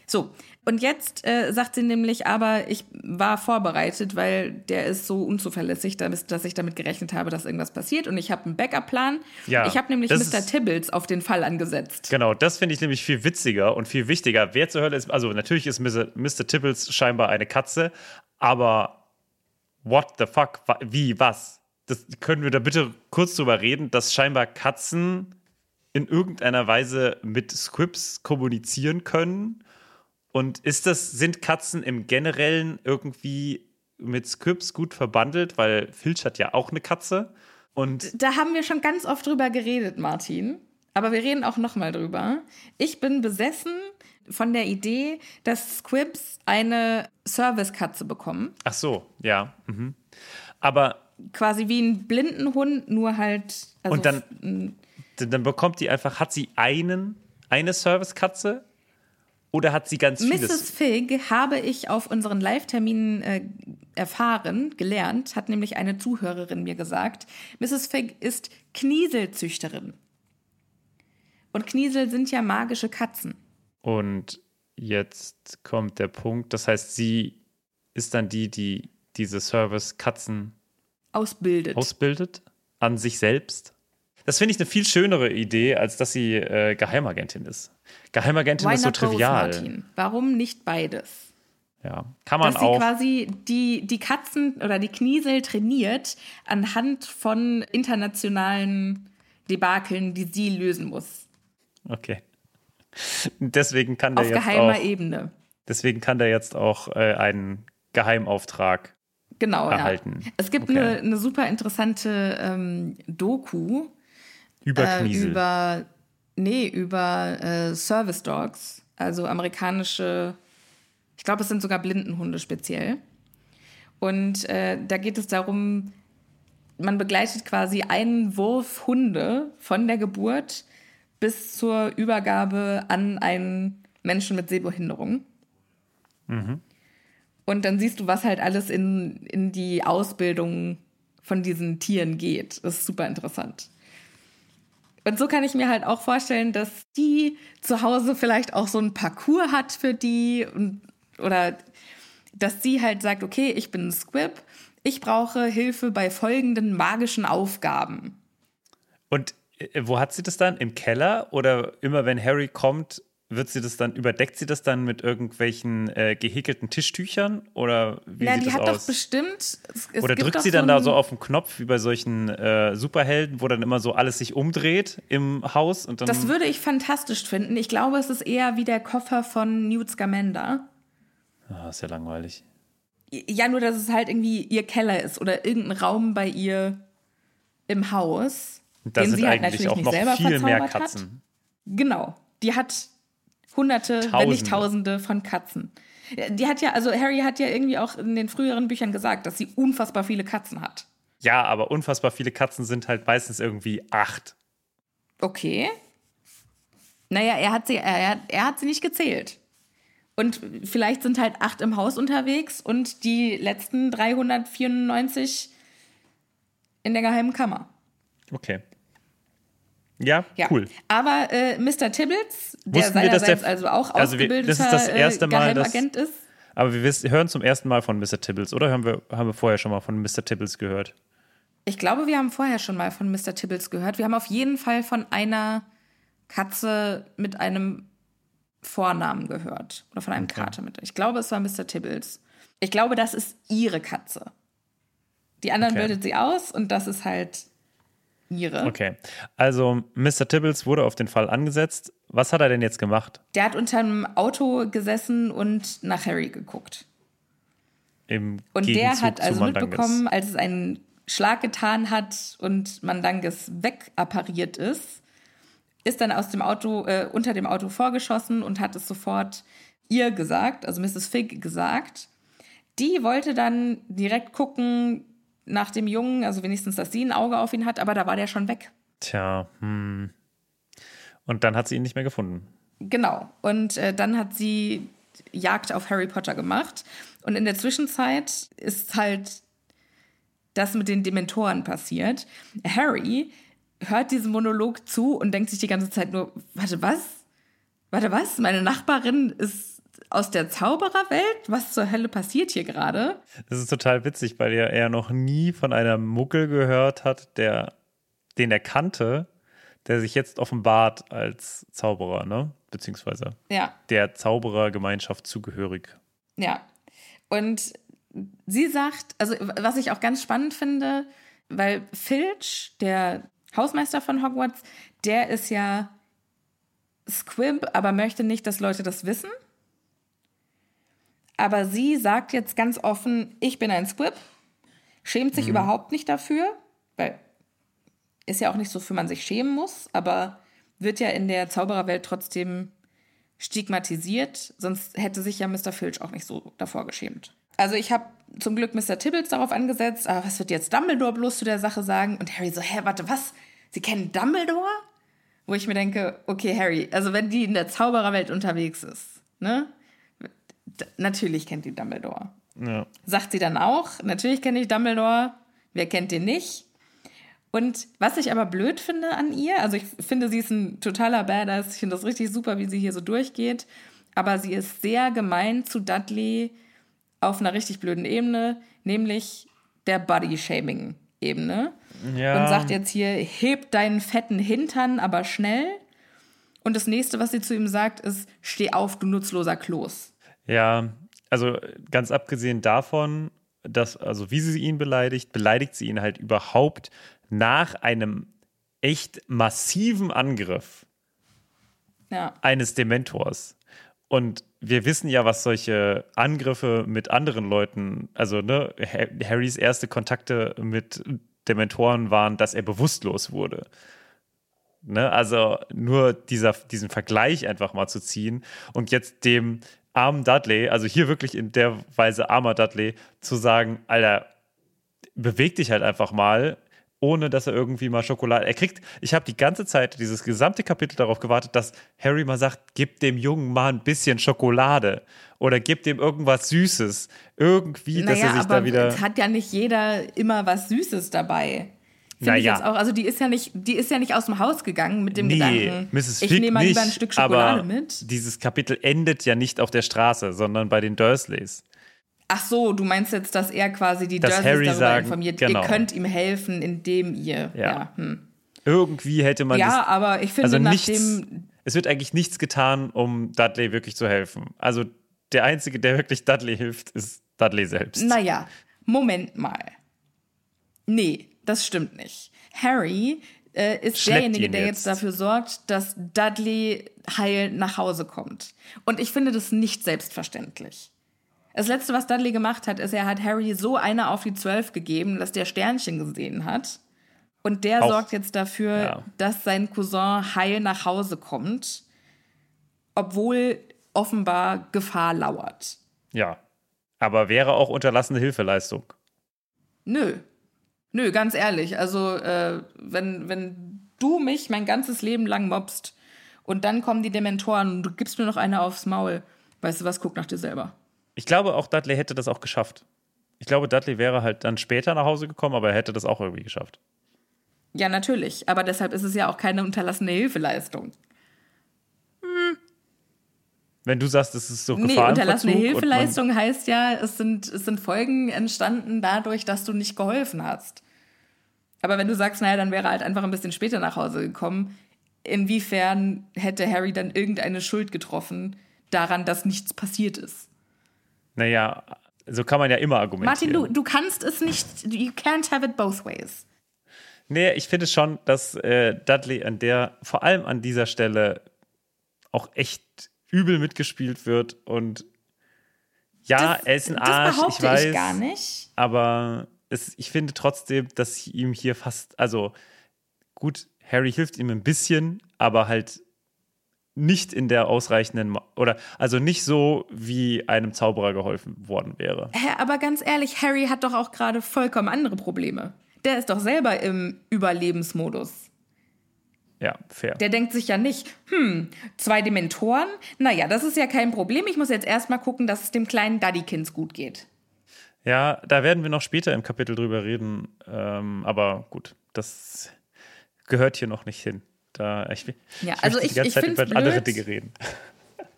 So, und jetzt äh, sagt sie nämlich, aber ich war vorbereitet, weil der ist so unzuverlässig, dass, ich damit gerechnet habe, dass irgendwas passiert. Und ich habe einen Backup-Plan. Ja, ich habe nämlich Mr. Tibbles auf den Fall angesetzt. Genau, das finde ich nämlich viel witziger und viel wichtiger. Wer zur Hölle ist, also natürlich ist Mr. Mr. Tibbles scheinbar eine Katze, aber what the fuck? Wie, was? Das können wir da bitte kurz drüber reden, dass scheinbar Katzen in irgendeiner Weise mit Scripts kommunizieren können. Und ist das, sind Katzen im Generellen irgendwie mit Scripts gut verbandelt? Weil Filch hat ja auch eine Katze. Und Da haben wir schon ganz oft drüber geredet, Martin. Aber wir reden auch noch mal drüber. Ich bin besessen von der Idee, dass Squibs eine Servicekatze bekommen. ach so, ja. Mhm. Aber Quasi wie ein Blindenhund, nur halt. Also Und dann dann bekommt die einfach, hat sie einen, eine Servicekatze oder hat sie ganz Mrs. vieles? Fig habe ich auf unseren Live-Terminen äh, erfahren, gelernt, hat nämlich eine Zuhörerin mir gesagt. Mrs. Fig ist Knieselzüchterin. Und Kniesel sind ja magische Katzen. Und jetzt kommt der Punkt, das heißt, sie ist dann die, die diese Service-Katzen Ausbildet. ausbildet an sich selbst. Das finde ich eine viel schönere Idee, als dass sie äh, Geheimagentin ist. Geheimagentin Why ist so trivial. Martin? Warum nicht beides? Ja, kann man Dass sie auch. quasi die, die Katzen oder die Kniesel trainiert anhand von internationalen Debakeln, die sie lösen muss. Okay. Deswegen kann der Auf jetzt geheimer auch, Ebene. deswegen kann der jetzt auch äh, einen Geheimauftrag Genau, erhalten. ja. Es gibt Okay. eine, eine super interessante ähm, Doku über äh, Kniesel. über, nee, über äh, Service Dogs, also amerikanische, ich glaube, es sind sogar Blindenhunde speziell. Und äh, da geht es darum, man begleitet quasi einen Wurf Hunde von der Geburt bis zur Übergabe an einen Menschen mit Sehbehinderung. Und dann siehst du, was halt alles in, in die Ausbildung von diesen Tieren geht. Das ist super interessant. Und so kann ich mir halt auch vorstellen, dass die zu Hause vielleicht auch so ein Parcours hat für die und, oder dass sie halt sagt, okay, ich bin ein Squib, ich brauche Hilfe bei folgenden magischen Aufgaben. Und äh, wo hat sie das dann? Im Keller? Oder immer wenn Harry kommt, wird sie das dann, überdeckt sie das dann mit irgendwelchen äh, gehäkelten Tischtüchern? Oder wie Na, sieht die das hat doch aus? bestimmt. Es, es Oder drückt doch sie dann so da so auf den Knopf, wie bei solchen äh, Superhelden, wo dann immer so alles sich umdreht im Haus und dann. Das würde ich fantastisch finden. Ich glaube, es ist eher wie der Koffer von Newt Scamander. ah, ist ja langweilig. Ja, nur dass es halt irgendwie ihr Keller ist oder irgendein Raum bei ihr im Haus. Da den sind sie halt eigentlich natürlich auch nicht noch selber viel mehr verzaubert hat. Katzen. Genau. Die hat hunderte, wenn nicht Tausende. tausende von Katzen. Die hat ja, also Harry hat ja irgendwie auch in den früheren Büchern gesagt, dass sie unfassbar viele Katzen hat. Ja, aber unfassbar viele Katzen sind halt meistens irgendwie acht. Okay. Naja, er hat sie, er, er hat sie nicht gezählt. Und vielleicht sind halt acht im Haus unterwegs und die letzten 394 in der geheimen Kammer. Okay. Ja, Ja. cool. Aber äh, Mr. Tibbles, der Wussten wir, dass seinerseits der- also auch also wir- das ist das erste äh, Mal, dass- ist. Aber wir wissen, hören zum ersten Mal von Mr. Tibbles, oder haben wir, haben wir vorher schon mal von Mr. Tibbles gehört? Ich glaube, wir haben vorher schon mal von Mr. Tibbles gehört. Wir haben auf jeden Fall von einer Katze mit einem Vornamen gehört. Oder von einem Kater mit. Ich glaube, es war Mr. Tibbles. Ich glaube, das ist ihre Katze. Die anderen Okay. bildet sie aus und das ist halt ihre. Okay. Also, Mr. Tibbles wurde auf den Fall angesetzt. Was hat er denn jetzt gemacht? Der hat unter einem Auto gesessen und nach Harry geguckt. Im Und Gegenzug der hat also mitbekommen, als es einen Schlag getan hat und Mandanges wegappariert ist, ist dann aus dem Auto, äh, unter dem Auto vorgeschossen und hat es sofort ihr gesagt, also Mrs. Figg gesagt. Die wollte dann direkt gucken nach dem Jungen, also wenigstens, dass sie ein Auge auf ihn hat, aber da war der schon weg. Tja, hm. Und dann hat sie ihn nicht mehr gefunden. Genau. Und äh, dann hat sie Jagd auf Harry Potter gemacht. Und in der Zwischenzeit ist halt das mit den Dementoren passiert. Harry hört diesem Monolog zu und denkt sich die ganze Zeit nur, warte, was? Warte, was? Meine Nachbarin ist aus der Zaubererwelt? Was zur Hölle passiert hier gerade? Das ist total witzig, weil er, er noch nie von einem Muggel gehört hat, der, den er kannte, der sich jetzt offenbart als Zauberer, ne? Beziehungsweise Ja, der Zauberergemeinschaft zugehörig. Ja. Und sie sagt, also was ich auch ganz spannend finde, weil Filch, der Hausmeister von Hogwarts, der ist ja Squib, aber möchte nicht, dass Leute das wissen. Aber sie sagt jetzt ganz offen, ich bin ein Squib, schämt sich überhaupt nicht dafür, weil ist ja auch nicht so, für man sich schämen muss, aber wird ja in der Zaubererwelt trotzdem stigmatisiert, sonst hätte sich ja Mr. Filch auch nicht so davor geschämt. Also ich habe zum Glück Mr. Tibbles darauf angesetzt, aber was wird jetzt Dumbledore bloß zu der Sache sagen? Und Harry so, hä, warte, was? Sie kennen Dumbledore? Wo ich mir denke, okay, Harry, also wenn die in der Zaubererwelt unterwegs ist, ne? Natürlich kennt die Dumbledore. Ja. Sagt sie dann auch, natürlich kenne ich Dumbledore, wer kennt den nicht? Und was ich aber blöd finde an ihr, also ich finde, sie ist ein totaler Badass, ich finde das richtig super, wie sie hier so durchgeht, aber sie ist sehr gemein zu Dudley auf einer richtig blöden Ebene, nämlich der Body-Shaming-Ebene. Ja. Und sagt jetzt hier, heb deinen fetten Hintern, aber schnell. Und das nächste, was sie zu ihm sagt, ist, steh auf, du nutzloser Kloß. Ja, also ganz abgesehen davon, dass, also wie sie ihn beleidigt, beleidigt sie ihn halt überhaupt nach einem echt massiven Angriff Ja. eines Dementors. Und wir wissen ja, was solche Angriffe mit anderen Leuten, also ne, Ha- Harrys erste Kontakte mit Dementoren waren, dass er bewusstlos wurde. Ne, also nur dieser, diesen Vergleich einfach mal zu ziehen und jetzt dem armen Dudley, also hier wirklich in der Weise armer Dudley, zu sagen, Alter, beweg dich halt einfach mal, ohne dass er irgendwie mal Schokolade. Er kriegt, ich habe die ganze Zeit, dieses gesamte Kapitel darauf gewartet, dass Harry mal sagt, gib dem Jungen mal ein bisschen Schokolade oder gib dem irgendwas Süßes. Irgendwie, dass er Naja, sich aber da wieder. es hat ja nicht jeder immer was Süßes dabei. Finde ich Naja. jetzt auch. Also die ist ja nicht, die ist ja nicht aus dem Haus gegangen mit dem Nee, Gedanken, Mrs. ich Figg nehme mal nicht, lieber ein Stück Schokolade aber mit. dieses Kapitel endet ja nicht auf der Straße, sondern bei den Dursleys. Ach so, du meinst jetzt, dass er quasi die Dass Dursleys Harry darüber sagen, informiert, genau. ihr könnt ihm helfen, indem ihr. Ja. Ja, hm. Irgendwie hätte man ja das, aber ich finde, also nichts, nachdem. es wird eigentlich nichts getan, um Dudley wirklich zu helfen. Also der Einzige, der wirklich Dudley hilft, ist Dudley selbst. Naja, Moment mal. Nee, das stimmt nicht. Harry äh, ist Schleppt derjenige, der jetzt. jetzt dafür sorgt, dass Dudley heil nach Hause kommt. Und ich finde das nicht selbstverständlich. Das Letzte, was Dudley gemacht hat, ist, er hat Harry so eine auf die Zwölf gegeben, dass der Sternchen gesehen hat. Und der Auch- sorgt jetzt dafür, ja. dass sein Cousin heil nach Hause kommt, obwohl offenbar Gefahr lauert. Ja. Aber wäre auch unterlassene Hilfeleistung. Nö. Nö, ganz ehrlich. Also, äh, wenn, wenn du mich mein ganzes Leben lang mobst und dann kommen die Dementoren und du gibst mir noch eine aufs Maul, Weißt du was, guck nach dir selber. Ich glaube, auch Dudley hätte das auch geschafft. Ich glaube, Dudley wäre halt dann später nach Hause gekommen, aber er hätte das auch irgendwie geschafft. Ja, natürlich. Aber deshalb ist es ja auch keine unterlassene Hilfeleistung. Wenn du sagst, es ist so Nee, unterlassene Hilfeleistung heißt ja, es sind, es sind Folgen entstanden dadurch, dass du nicht geholfen hast. Aber wenn du sagst, naja, dann wäre er halt einfach ein bisschen später nach Hause gekommen, inwiefern hätte Harry dann irgendeine Schuld getroffen daran, dass nichts passiert ist? Naja, so kann man ja immer argumentieren. Martin, du, du kannst es nicht, you can't have it both ways. Nee, ich finde schon, dass äh, Dudley an der, vor allem an dieser Stelle, auch echt übel mitgespielt wird. Und ja, Das- er ist ein das Arsch, behaupte ich weiß. ich gar nicht. Aber es, ich finde trotzdem, dass ihm hier fast, also gut, Harry hilft ihm ein bisschen, aber halt nicht in der ausreichenden, oder also nicht so, wie einem Zauberer geholfen worden wäre. Hä, aber ganz ehrlich, Harry hat doch auch gerade vollkommen andere Probleme. Der ist doch selber im Überlebensmodus. Ja, fair. Der denkt sich ja nicht, hm, zwei Dementoren? Naja, das ist ja kein Problem. Ich muss jetzt erstmal gucken, dass es dem kleinen Daddykins gut geht. Ja, da werden wir noch später im Kapitel drüber reden. Ähm, aber gut, das gehört hier noch nicht hin. Da, ich, Ja, ich also ich- die ganze ich Zeit über andere blöd. Dinge reden.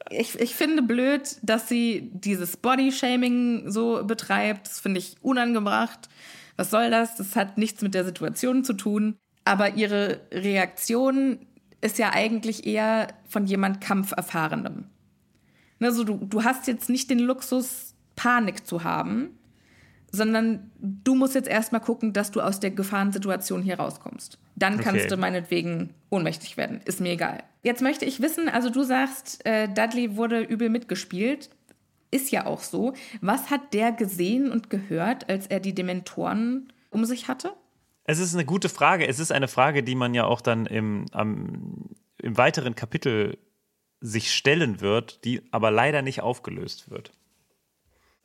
Ich, ich finde blöd, dass sie dieses Body-Shaming so betreibt. Das finde ich unangebracht. Was soll das? Das hat nichts mit der Situation zu tun. Aber ihre Reaktion ist ja eigentlich eher von jemand Kampferfahrenem. Ne, so du, du hast jetzt nicht den Luxus, Panik zu haben, sondern du musst jetzt erstmal gucken, dass du aus der Gefahrensituation hier rauskommst. Dann kannst Okay. du meinetwegen ohnmächtig werden. Ist mir egal. Jetzt möchte ich wissen, also du sagst, äh, Dudley wurde übel mitgespielt. Ist ja auch so. Was hat der gesehen und gehört, als er die Dementoren um sich hatte? Es ist eine gute Frage. Es ist eine Frage, die man ja auch dann im, am, im weiteren Kapitel sich stellen wird, die aber leider nicht aufgelöst wird.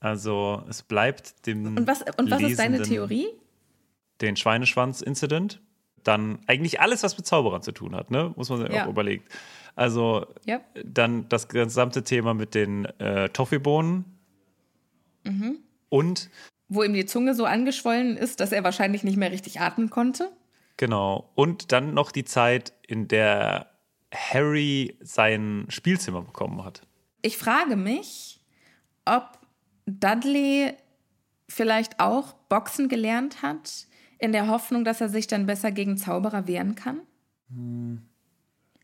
Also es bleibt dem Und was, und was ist deine Theorie? Den Schweineschwanz-Incident. Dann eigentlich alles, was mit Zauberern zu tun hat, ne? Muss man sich Ja. auch überlegen. Also Ja. dann das gesamte Thema mit den äh, Toffeebohnen. Mhm. Und Wo ihm die Zunge so angeschwollen ist, dass er wahrscheinlich nicht mehr richtig atmen konnte? Genau. Und dann noch die Zeit, in der Harry sein Spielzimmer bekommen hat. Ich frage mich, ob Dudley vielleicht auch Boxen gelernt hat, in der Hoffnung, dass er sich dann besser gegen Zauberer wehren kann.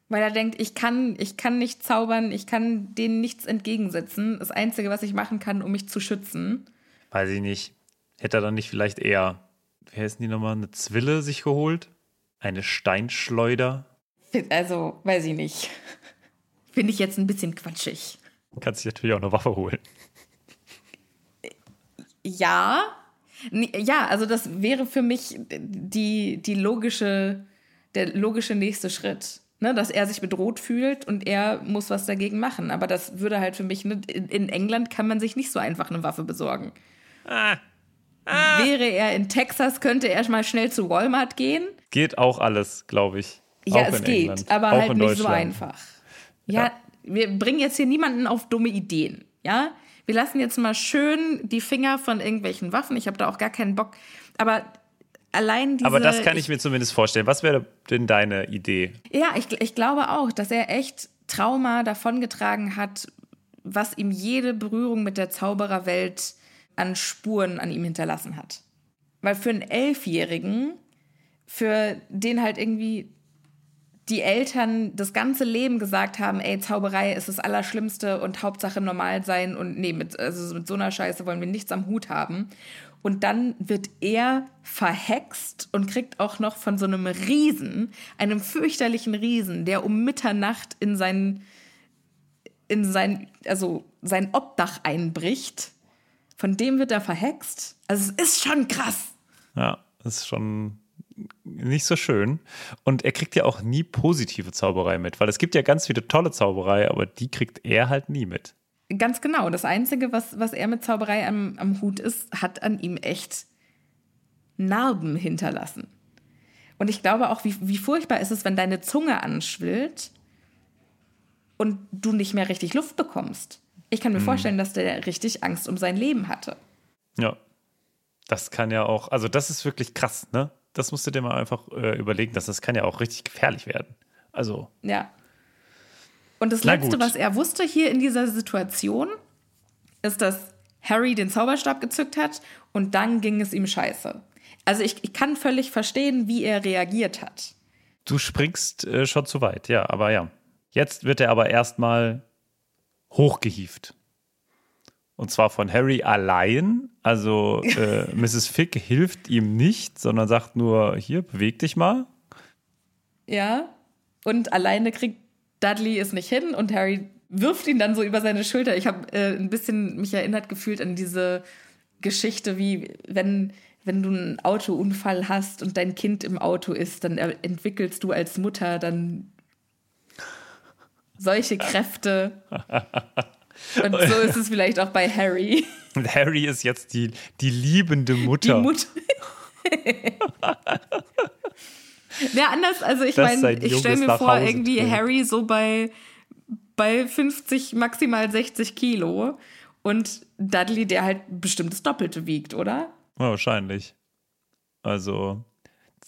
Weil er denkt, ich kann, ich kann nicht zaubern, ich kann denen nichts entgegensetzen. Das Einzige, was ich machen kann, um mich zu schützen. Weiß ich nicht. Hätte er dann nicht vielleicht eher, wie heißen die nochmal, eine Zwille sich geholt? Eine Steinschleuder? Also, weiß ich nicht. Finde ich jetzt ein bisschen quatschig. Kannst sich natürlich auch eine Waffe holen. Ja. Ja, also das wäre für mich die, die logische, der logische nächste Schritt. Ne, dass er sich bedroht fühlt und er muss was dagegen machen. Aber das würde halt für mich, ne, in, in England kann man sich nicht so einfach eine Waffe besorgen. Ah. Wäre er in Texas, könnte er mal schnell zu Walmart gehen. Geht auch alles, glaube ich. Ja, auch es in geht, England. aber auch halt nicht so einfach. Ja, Ja. wir bringen jetzt hier niemanden auf dumme Ideen. Ja, wir lassen jetzt mal schön die Finger von irgendwelchen Waffen. Ich habe da auch gar keinen Bock. Aber allein diese. Aber das kann ich mir zumindest vorstellen. Was wäre denn deine Idee? Ja, ich, ich glaube auch, dass er echt Trauma davongetragen hat, was ihm jede Berührung mit der Zaubererwelt an Spuren an ihm hinterlassen hat. Weil für einen Elfjährigen, für den halt irgendwie die Eltern das ganze Leben gesagt haben, ey, Zauberei ist das Allerschlimmste und Hauptsache normal sein und nee, mit, also mit so einer Scheiße wollen wir nichts am Hut haben. Und dann wird er verhext und kriegt auch noch von so einem Riesen, einem fürchterlichen Riesen, der um Mitternacht in sein, in sein, also sein Obdach einbricht. Von dem wird er verhext. Also es ist schon krass. Ja, das ist schon nicht so schön. Und er kriegt ja auch nie positive Zauberei mit, weil es gibt ja ganz viele tolle Zauberei, aber die kriegt er halt nie mit. Ganz genau. Das Einzige, was, was er mit Zauberei am, am Hut ist, hat an ihm echt Narben hinterlassen. Und ich glaube auch, wie, wie furchtbar ist es, wenn deine Zunge anschwillt und du nicht mehr richtig Luft bekommst. Ich kann mir vorstellen, dass der richtig Angst um sein Leben hatte. Ja. Das kann ja auch, also das ist wirklich krass, ne? Das musst du dir mal einfach äh, überlegen, dass das kann ja auch richtig gefährlich werden. Also, Ja. Und das Letzte, gut. was er wusste hier in dieser Situation, ist, dass Harry den Zauberstab gezückt hat und dann ging es ihm scheiße. Also ich, ich kann völlig verstehen, wie er reagiert hat. du springst äh, schon zu weit, ja, aber ja. Jetzt wird er aber erstmal hochgehieft. Und zwar von Harry allein. Also äh, Mrs. Fick hilft ihm nicht, sondern sagt nur, hier, beweg dich mal. Ja. Und alleine kriegt Dudley es nicht hin und Harry wirft ihn dann so über seine Schulter. Ich habe äh, ein bisschen mich erinnert gefühlt an diese Geschichte, wie wenn, wenn du einen Autounfall hast und dein Kind im Auto ist, dann entwickelst du als Mutter dann solche Kräfte. Und so ist es vielleicht auch bei Harry. Und Harry ist jetzt die, die liebende Die Mutter. Mutter. ja, anders, also ich meine, ich stelle mir vor, Hause irgendwie bringt. Harry so bei, bei 50, maximal 60 Kilo und Dudley, der halt bestimmt das Doppelte wiegt, oder? Ja, wahrscheinlich. Also,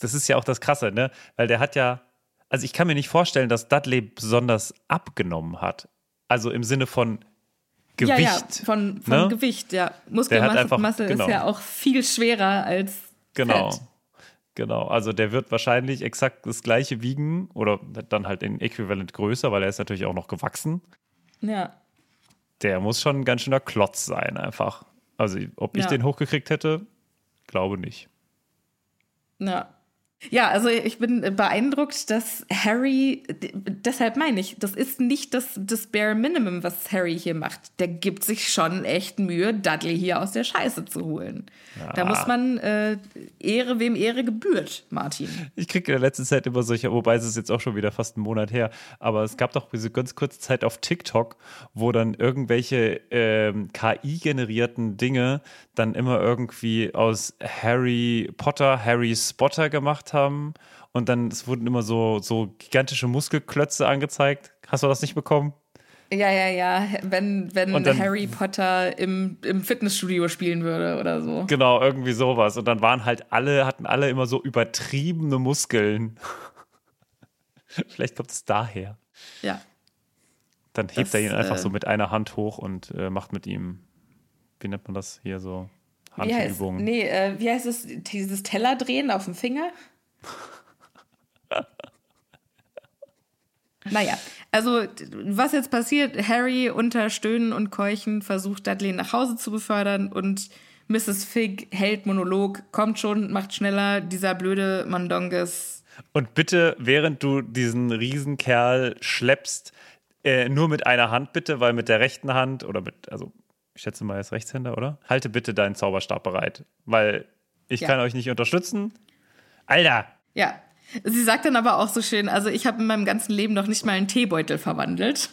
das ist ja auch das Krasse, ne? Weil der hat ja, also ich kann mir nicht vorstellen, dass Dudley besonders abgenommen hat. Also im Sinne von Gewicht. Ja, ja, von, von ne? Gewicht, ja. Muskelmasse genau. ist ja auch viel schwerer als Genau. Fett. Genau. Also der wird wahrscheinlich exakt das gleiche wiegen oder dann halt in Äquivalent größer, weil er ist natürlich auch noch gewachsen. Ja. Der muss schon ein ganz schöner Klotz sein, einfach. Also, ob ich Ja. den hochgekriegt hätte, glaube nicht. Ja. Ja, also ich bin beeindruckt, dass Harry, deshalb meine ich, das ist nicht das, das Bare Minimum, was Harry hier macht. Der gibt sich schon echt Mühe, Dudley hier aus der Scheiße zu holen. Da muss man äh, Ehre, wem Ehre gebührt, Martin. Ich kriege in der letzten Zeit immer solche, wobei es ist jetzt auch schon wieder fast einen Monat her, aber es gab doch diese ganz kurze Zeit auf TikTok, wo dann irgendwelche ähm, KI-generierten Dinge dann immer irgendwie aus Harry Potter, Harry Spotter gemacht haben und dann es wurden immer so, so gigantische Muskelklötze angezeigt. Hast du das nicht bekommen? Ja, ja, ja, wenn, wenn dann- Harry Potter im, im Fitnessstudio spielen würde oder so. Genau, irgendwie sowas. Und dann waren halt alle, hatten alle immer so übertriebene Muskeln. Vielleicht kommt es daher. Ja. Dann hebt Das, er ihn einfach äh, so mit einer Hand hoch und äh, macht mit ihm, wie nennt man das hier so? Wie heißt, Handübungen. nee, äh, wie heißt es? Dieses Tellerdrehen auf dem Finger? naja, also was jetzt passiert, Harry unter Stöhnen und Keuchen versucht Dudley nach Hause zu befördern und Mrs. Fig hält Monolog, kommt schon, macht schneller, dieser blöde Mondongus. Und bitte, während du diesen Riesenkerl schleppst, äh, nur mit einer Hand bitte, weil mit der rechten Hand oder mit, also ich schätze mal, er ist Rechtshänder, oder? Halte bitte deinen Zauberstab bereit, weil ich Ja. kann euch nicht unterstützen. Alter! Ja, sie sagt dann aber auch so schön, also ich habe in meinem ganzen Leben noch nicht mal einen Teebeutel verwandelt.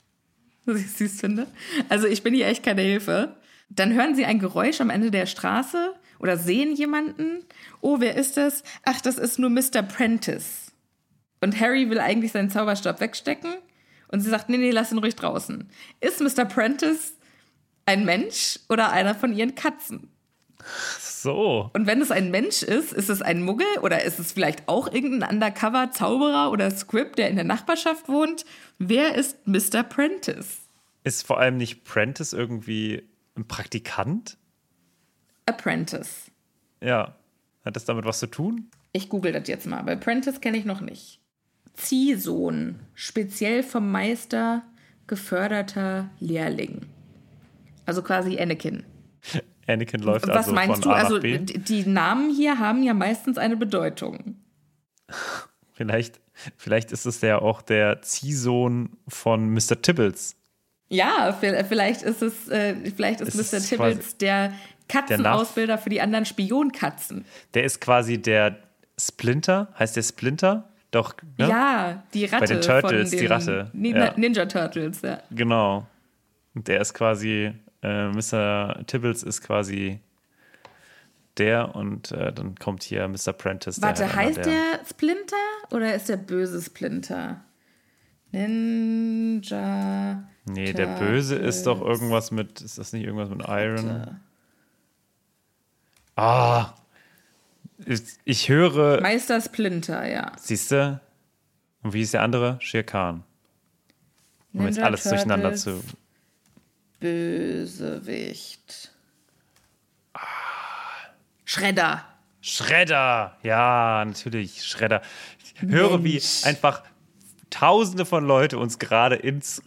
Was ich süß finde. Also ich bin hier echt keine Hilfe. Dann hören sie ein Geräusch am Ende der Straße oder sehen jemanden. Oh, wer ist das? Ach, das ist nur Mr. Prentice. Und Harry will eigentlich seinen Zauberstab wegstecken. Und sie sagt, nee, nee, lass ihn ruhig draußen. Ist Mr. Prentice ein Mensch oder einer von ihren Katzen? So. Und wenn es ein Mensch ist, ist es ein Muggel oder ist es vielleicht auch irgendein Undercover-Zauberer oder Script, der in der Nachbarschaft wohnt? Wer ist Mr. Prentice? Ist vor allem nicht Prentice irgendwie ein Praktikant? Apprentice. Ja. Hat das damit was zu tun? Ich google das jetzt mal, weil Prentice kenne ich noch nicht. Ziehsohn, speziell vom Meister geförderter Lehrling. Also quasi Anakin. Anakin läuft Was also meinst von du? A Also die Namen hier haben ja meistens eine Bedeutung. Vielleicht, vielleicht ist es ja auch der Ziehsohn von Mr. Tibbles. Ja, vi- vielleicht ist es, äh, vielleicht ist Es Mr. ist Tibbles der Katzenausbilder für die anderen Spionkatzen. Der ist quasi der Splinter. Heißt der Splinter? Doch, ne? Ja, die Ratte. den Turtles, von die den Ratte, Nin ja. Ninja Turtles, ja. Genau. Der ist quasi, äh, Mr. Tibbles ist quasi der und äh, dann kommt hier Mr. Prentice. Warte, der heißt einer der Splinter oder ist der böse Splinter? Ninja. Nee, der Böse ist doch irgendwas mit. Ist das nicht irgendwas mit Iron? Ah. Ich, ich höre. Meister Splinter, ja. Siehst du? Und wie ist der andere? Shere Khan. Um jetzt alles durcheinander zu. Bösewicht. Schredder. Schredder! Ja, natürlich, Schredder. Ich höre, wie Mensch. einfach tausende von Leute uns gerade ins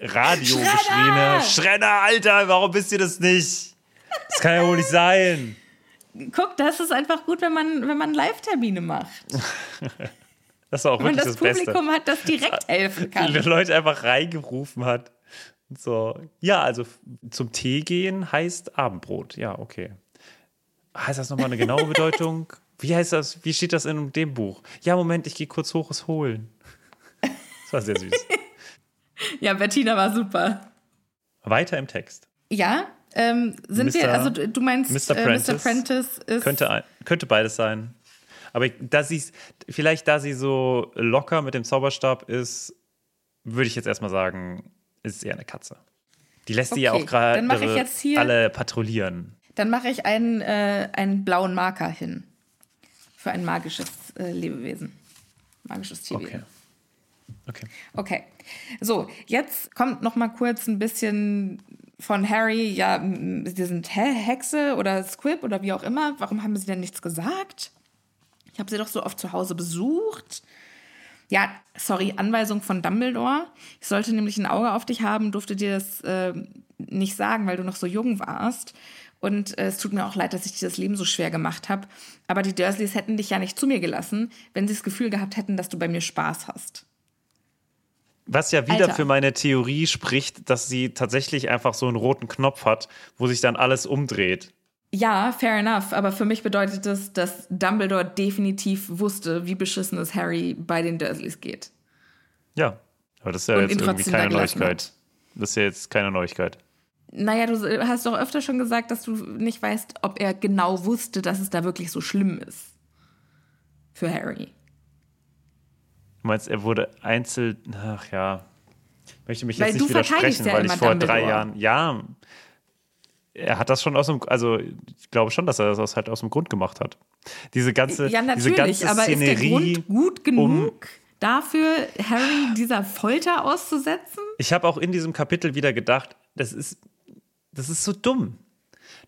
Radio Schredder! geschrien haben. Schredder, Alter, warum wisst ihr das nicht? Das kann ja wohl nicht sein. Guck, das ist einfach gut, wenn man, wenn man Live-Termine macht. Das war auch Wenn wirklich das, das, Beste. Publikum hat, das direkt helfen kann. Die Leute einfach reingerufen hat. So, ja, also zum Tee gehen heißt Abendbrot. Ja, okay. Heißt das nochmal eine genaue Bedeutung? Wie heißt das? Wie steht das in dem Buch? Ja, Moment, ich gehe kurz hoch es holen. Das war sehr süß. Ja, Bettina war super. Weiter im Text. Ja, ähm, sind Mr. wir, also du meinst, Mr. äh, Mr. Prentice Prentice ist. Könnte, könnte beides sein. Aber ich- da sie's, vielleicht da sie so locker mit dem Zauberstab ist, würde ich jetzt erstmal sagen, ist es eher eine Katze. Die lässt sie ja Okay, auch gerade alle patrouillieren. Dann mache ich einen, äh, einen blauen Marker hin. Für ein magisches äh, Lebewesen. Magisches Tierwesen. Okay. Okay. Okay. So, jetzt kommt noch mal kurz ein bisschen von Harry. Ja, sie sind Hä, Hexe oder Squib oder wie auch immer. Warum haben sie denn nichts gesagt? Ich habe sie doch so oft zu Hause besucht. Ja, sorry, Anweisung von Dumbledore. Ich sollte nämlich ein Auge auf dich haben, durfte dir das äh, nicht sagen, weil du noch so jung warst. Und äh, es tut mir auch leid, dass ich dir das Leben so schwer gemacht habe. Aber die Dursleys hätten dich ja nicht zu mir gelassen, wenn sie das Gefühl gehabt hätten, dass du bei mir Spaß hast. Was ja wieder Alter. für meine Theorie spricht, dass sie tatsächlich einfach so einen roten Knopf hat, wo sich dann alles umdreht. Ja, fair enough. Aber für mich bedeutet das, dass Dumbledore definitiv wusste, wie beschissen es Harry bei den Dursleys geht. Ja. Aber das ist ja Und jetzt irgendwie keine Neuigkeit. Das ist ja jetzt keine Neuigkeit. Naja, du hast doch öfter schon gesagt, dass du nicht weißt, ob er genau wusste, dass es da wirklich so schlimm ist. Für Harry. Du meinst, er wurde einzeln. Ach ja. Ich möchte mich Weil jetzt nicht widersprechen, ja weil ich vor drei Dumbledore. Jahren. Ja. Er hat das schon aus dem. Also, ich glaube schon, dass er das halt aus dem Grund gemacht hat. Diese ganze. Ja, diese ganze aber ist der Szenerie. Grund gut genug dafür, Harry dieser Folter auszusetzen? Ich habe auch in diesem Kapitel wieder gedacht, das ist, das ist so dumm.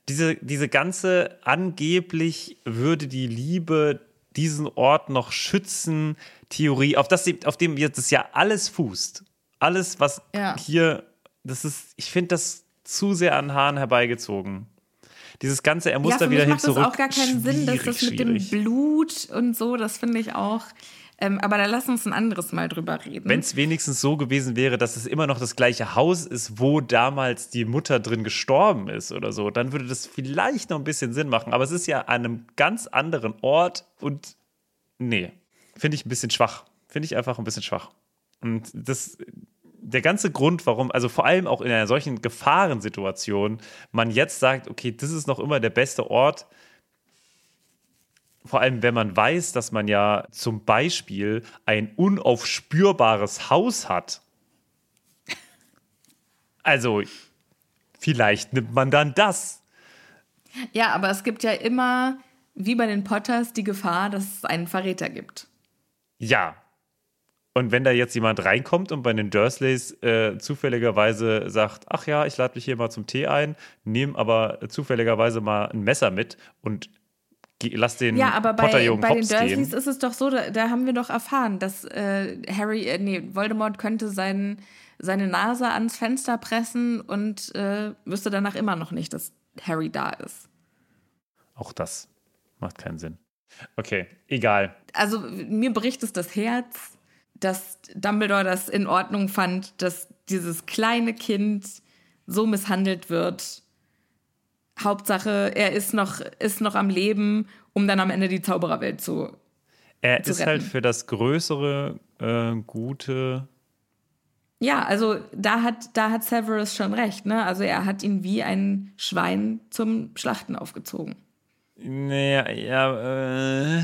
Diese, diese ganze angeblich würde die Liebe diesen Ort noch schützen, Theorie, auf, das, auf dem jetzt das ja alles fußt. Alles, was Ja. hier, das ist, ich finde das zu sehr an Haaren herbeigezogen. Dieses Ganze, er muss ja, da wieder hin macht zurück. das auch gar keinen Sinn, dass das mit dem. Blut und so, das finde ich auch. Ähm, aber da lass uns ein anderes Mal drüber reden. Wenn es wenigstens so gewesen wäre, dass es immer noch das gleiche Haus ist, wo damals die Mutter drin gestorben ist oder so, dann würde das vielleicht noch ein bisschen Sinn machen. Aber es ist ja an einem ganz anderen Ort und nee, finde ich ein bisschen schwach. Finde ich einfach ein bisschen schwach. Und das, der ganze Grund, warum, also vor allem auch in einer solchen Gefahrensituation, man jetzt sagt, okay, das ist noch immer der beste Ort, vor allem, wenn man weiß, dass man ja zum Beispiel ein unaufspürbares Haus hat. Also, vielleicht nimmt man dann das. Ja, aber es gibt ja immer, wie bei den Potters, die Gefahr, dass es einen Verräter gibt. Ja. Und wenn da jetzt jemand reinkommt und bei den Dursleys äh, zufälligerweise sagt, ach ja, ich lade mich hier mal zum Tee ein, nehme aber zufälligerweise mal ein Messer mit und lass den Ja, aber bei, bei den Dursleys gehen. ist es doch so, da, da haben wir doch erfahren, dass äh, Harry, äh, nee, Voldemort könnte sein, seine Nase ans Fenster pressen und äh, wüsste danach immer noch nicht, dass Harry da ist. Auch das macht keinen Sinn. Okay, egal. Also mir bricht es das Herz, dass Dumbledore das in Ordnung fand, dass dieses kleine Kind so misshandelt wird. Hauptsache, er ist noch, ist noch am Leben, um dann am Ende die Zaubererwelt zu. Er zu ist halt retten. für das größere, äh, gute. Ja, also da hat, da hat Severus schon recht, ne? Also er hat ihn wie ein Schwein zum Schlachten aufgezogen. Naja, ja, äh,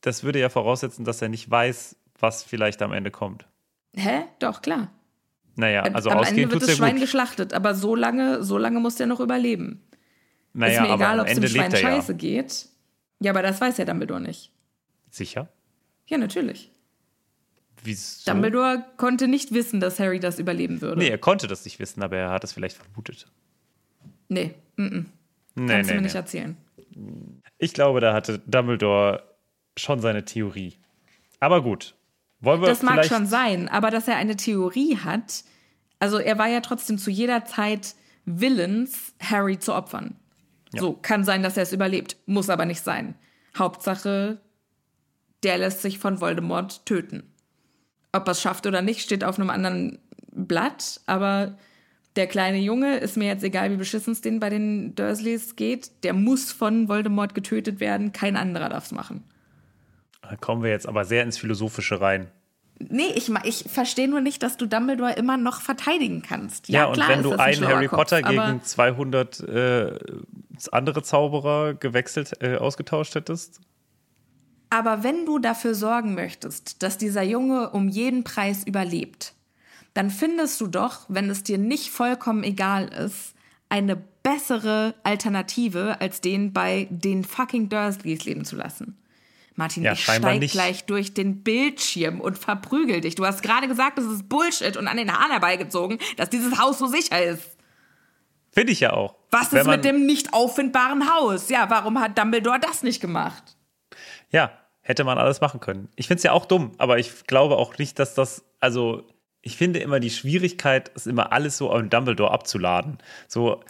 das würde ja voraussetzen, dass er nicht weiß, was vielleicht am Ende kommt. Hä? Doch, klar. Naja, also Am ausgehen Ende wird das Schwein gut. geschlachtet, aber so lange, so lange muss der noch überleben. Naja, ist mir egal, ob es dem Schwein er ja. scheiße geht. Ja, aber das weiß ja Dumbledore nicht. Sicher? Ja, natürlich. Wieso? Dumbledore konnte nicht wissen, dass Harry das überleben würde. Nee, er konnte das nicht wissen, aber er hat es vielleicht vermutet. Nee, mm -mm. Nee, kannst du nee, mir nicht nee. erzählen. Ich glaube, da hatte Dumbledore schon seine Theorie. Aber gut. Wollen wir Das mag schon sein, aber dass er eine Theorie hat, also er war ja trotzdem zu jeder Zeit willens, Harry zu opfern. So, kann sein, dass er es überlebt, muss aber nicht sein. Hauptsache, der lässt sich von Voldemort töten. Ob er es schafft oder nicht, steht auf einem anderen Blatt, aber der kleine Junge, ist mir jetzt egal, wie beschissen es denen bei den Dursleys geht, der muss von Voldemort getötet werden, kein anderer darf es machen. Da kommen wir jetzt aber sehr ins Philosophische rein. Nee, ich, ich verstehe nur nicht, dass du Dumbledore immer noch verteidigen kannst. Ja, Ja, und klar wenn ist du ein einen Harry Kopf, Potter gegen 200 äh, andere Zauberer gewechselt, äh, ausgetauscht hättest, Aber wenn du dafür sorgen möchtest, dass dieser Junge um jeden Preis überlebt, dann findest du doch, wenn es dir nicht vollkommen egal ist, eine bessere Alternative, als den bei den fucking Dursleys leben zu lassen. Martin, Ja, ich scheinbar steig nicht. gleich durch den Bildschirm und verprügel dich. Du hast gerade gesagt, das ist Bullshit und an den Haaren herbeigezogen, dass dieses Haus so sicher ist. finde ich ja auch. Was ist mit dem nicht auffindbaren Haus? Ja, warum hat Dumbledore das nicht gemacht? Ja, hätte man alles machen können. Ich finde es ja auch dumm, aber ich glaube auch nicht, dass das, also ich finde immer die Schwierigkeit, ist immer alles so an Dumbledore abzuladen. So,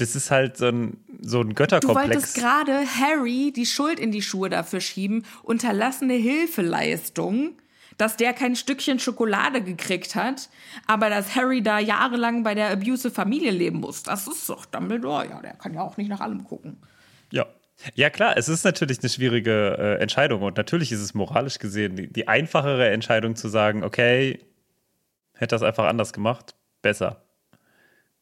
das ist halt so ein, so ein Du Götterkomplex. wolltest gerade Harry die Schuld in die Schuhe dafür schieben, unterlassene Hilfeleistung, dass der kein Stückchen Schokolade gekriegt hat, aber dass Harry da jahrelang bei der abusive Familie leben muss. Das ist doch Dumbledore. Ja, der kann ja auch nicht nach allem gucken. Ja. Ja, klar, es ist natürlich eine schwierige äh, Entscheidung und natürlich ist es moralisch gesehen die, die einfachere Entscheidung zu sagen, okay, hätte das einfach anders gemacht, besser.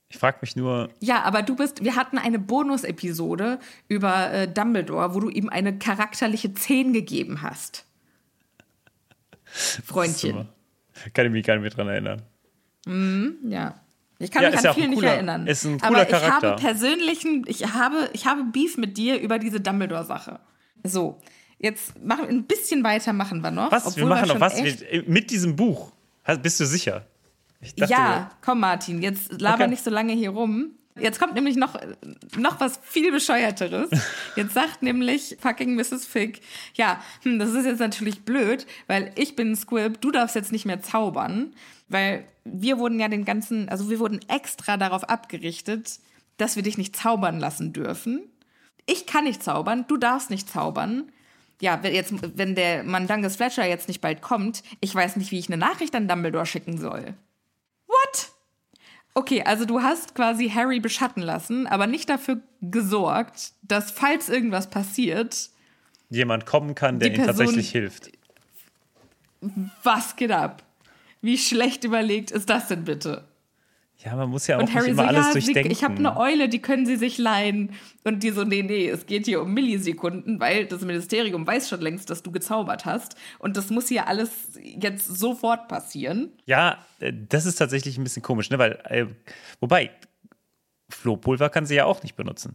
Ich frage mich nur, Ja, aber du bist, wir hatten eine Bonus-Episode über äh, Dumbledore, wo du ihm eine charakterliche 10 gegeben hast. Freundchen. kann ich mich gar nicht mehr dran erinnern. Ja. Ich kann Ja, mich an ja viel nicht erinnern. ist ein Aber cooler ich Charakter. habe persönlichen, ich habe, ich habe Beef mit dir über diese Dumbledore-Sache. So, jetzt machen wir ein bisschen weiter machen wir noch. Was? wir machen noch was? echt- mit diesem Buch. Bist du sicher? Dachte, ja, komm Martin, jetzt laber Okay. nicht so lange hier rum. Jetzt kommt nämlich noch, noch was viel bescheuerteres. Jetzt sagt nämlich fucking Mrs. Fig, ja, hm, das ist jetzt natürlich blöd, weil ich bin ein Squib, du darfst jetzt nicht mehr zaubern, weil wir wurden ja den ganzen, also wir wurden extra darauf abgerichtet, dass wir dich nicht zaubern lassen dürfen. Ich kann nicht zaubern, du darfst nicht zaubern. Ja, wenn jetzt, wenn der Mandanges Fletcher jetzt nicht bald kommt, ich weiß nicht, wie ich eine Nachricht an Dumbledore schicken soll. Okay, also du hast quasi Harry beschatten lassen, aber nicht dafür gesorgt, dass falls irgendwas passiert, jemand kommen kann, der ihm tatsächlich hilft. was geht ab? Wie schlecht überlegt ist das denn bitte? Ja, man muss ja auch Und nicht Harry immer so, alles ja, sie, durchdenken. ich habe eine Eule, die können sie sich leihen. Und die so, nee, nee, es geht hier um Millisekunden, weil das Ministerium weiß schon längst, dass du gezaubert hast. Und das muss hier alles jetzt sofort passieren. Ja, äh, das ist tatsächlich ein bisschen komisch, ne? Weil, äh, wobei, Flohpulver kann sie ja auch nicht benutzen.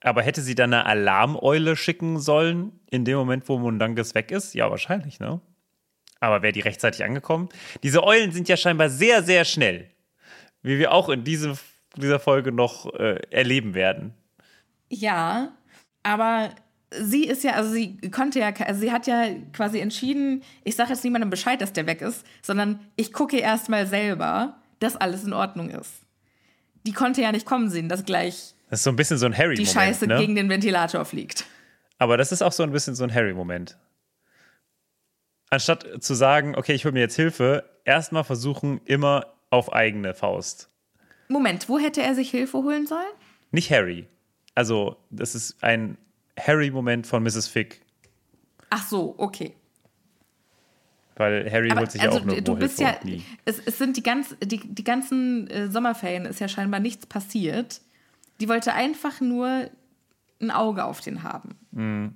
Aber hätte sie dann eine Alarmeule schicken sollen, in dem Moment, wo Mundanges weg ist? Ja, wahrscheinlich, ne? Aber wäre die rechtzeitig angekommen? Diese Eulen sind ja scheinbar sehr, sehr schnell. Wie wir auch in diesem, dieser Folge noch äh, erleben werden. Ja, aber sie ist ja, also sie konnte ja, also sie hat ja quasi entschieden, ich sage jetzt niemandem Bescheid, dass der weg ist, sondern ich gucke erst mal selber, dass alles in Ordnung ist. Die konnte ja nicht kommen sehen, dass gleich Das ist so ein bisschen so ein die Harry-Moment. Scheiße ne? gegen den Ventilator fliegt. Aber das ist auch so ein bisschen so ein Harry-Moment. Anstatt zu sagen, okay, ich hole mir jetzt Hilfe, erstmal versuchen, immer auf eigene Faust. Moment, wo hätte er sich Hilfe holen sollen? Nicht Harry. Also, das ist ein Harry-Moment von Mrs. Fig. Ach so, okay. Weil Harry Aber holt sich ja also auch nur du bist Hilfe ja, es, es sind die, ganz, die, die ganzen äh, Sommerferien ist ja scheinbar nichts passiert. Die wollte einfach nur ein Auge auf den haben. Mhm.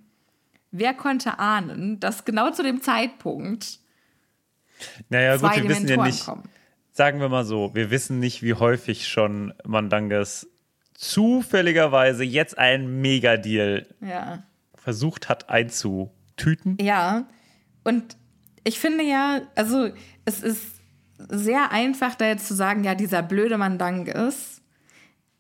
Wer konnte ahnen, dass genau zu dem Zeitpunkt Naja, gut, zwei wir wissen ja nicht, kommen. Sagen wir mal so, wir wissen nicht, wie häufig schon Mandangas zufälligerweise jetzt einen Megadeal Ja. versucht hat einzutüten. Ja, und ich finde ja, also es ist sehr einfach, da jetzt zu sagen, ja, dieser blöde Mandang ist.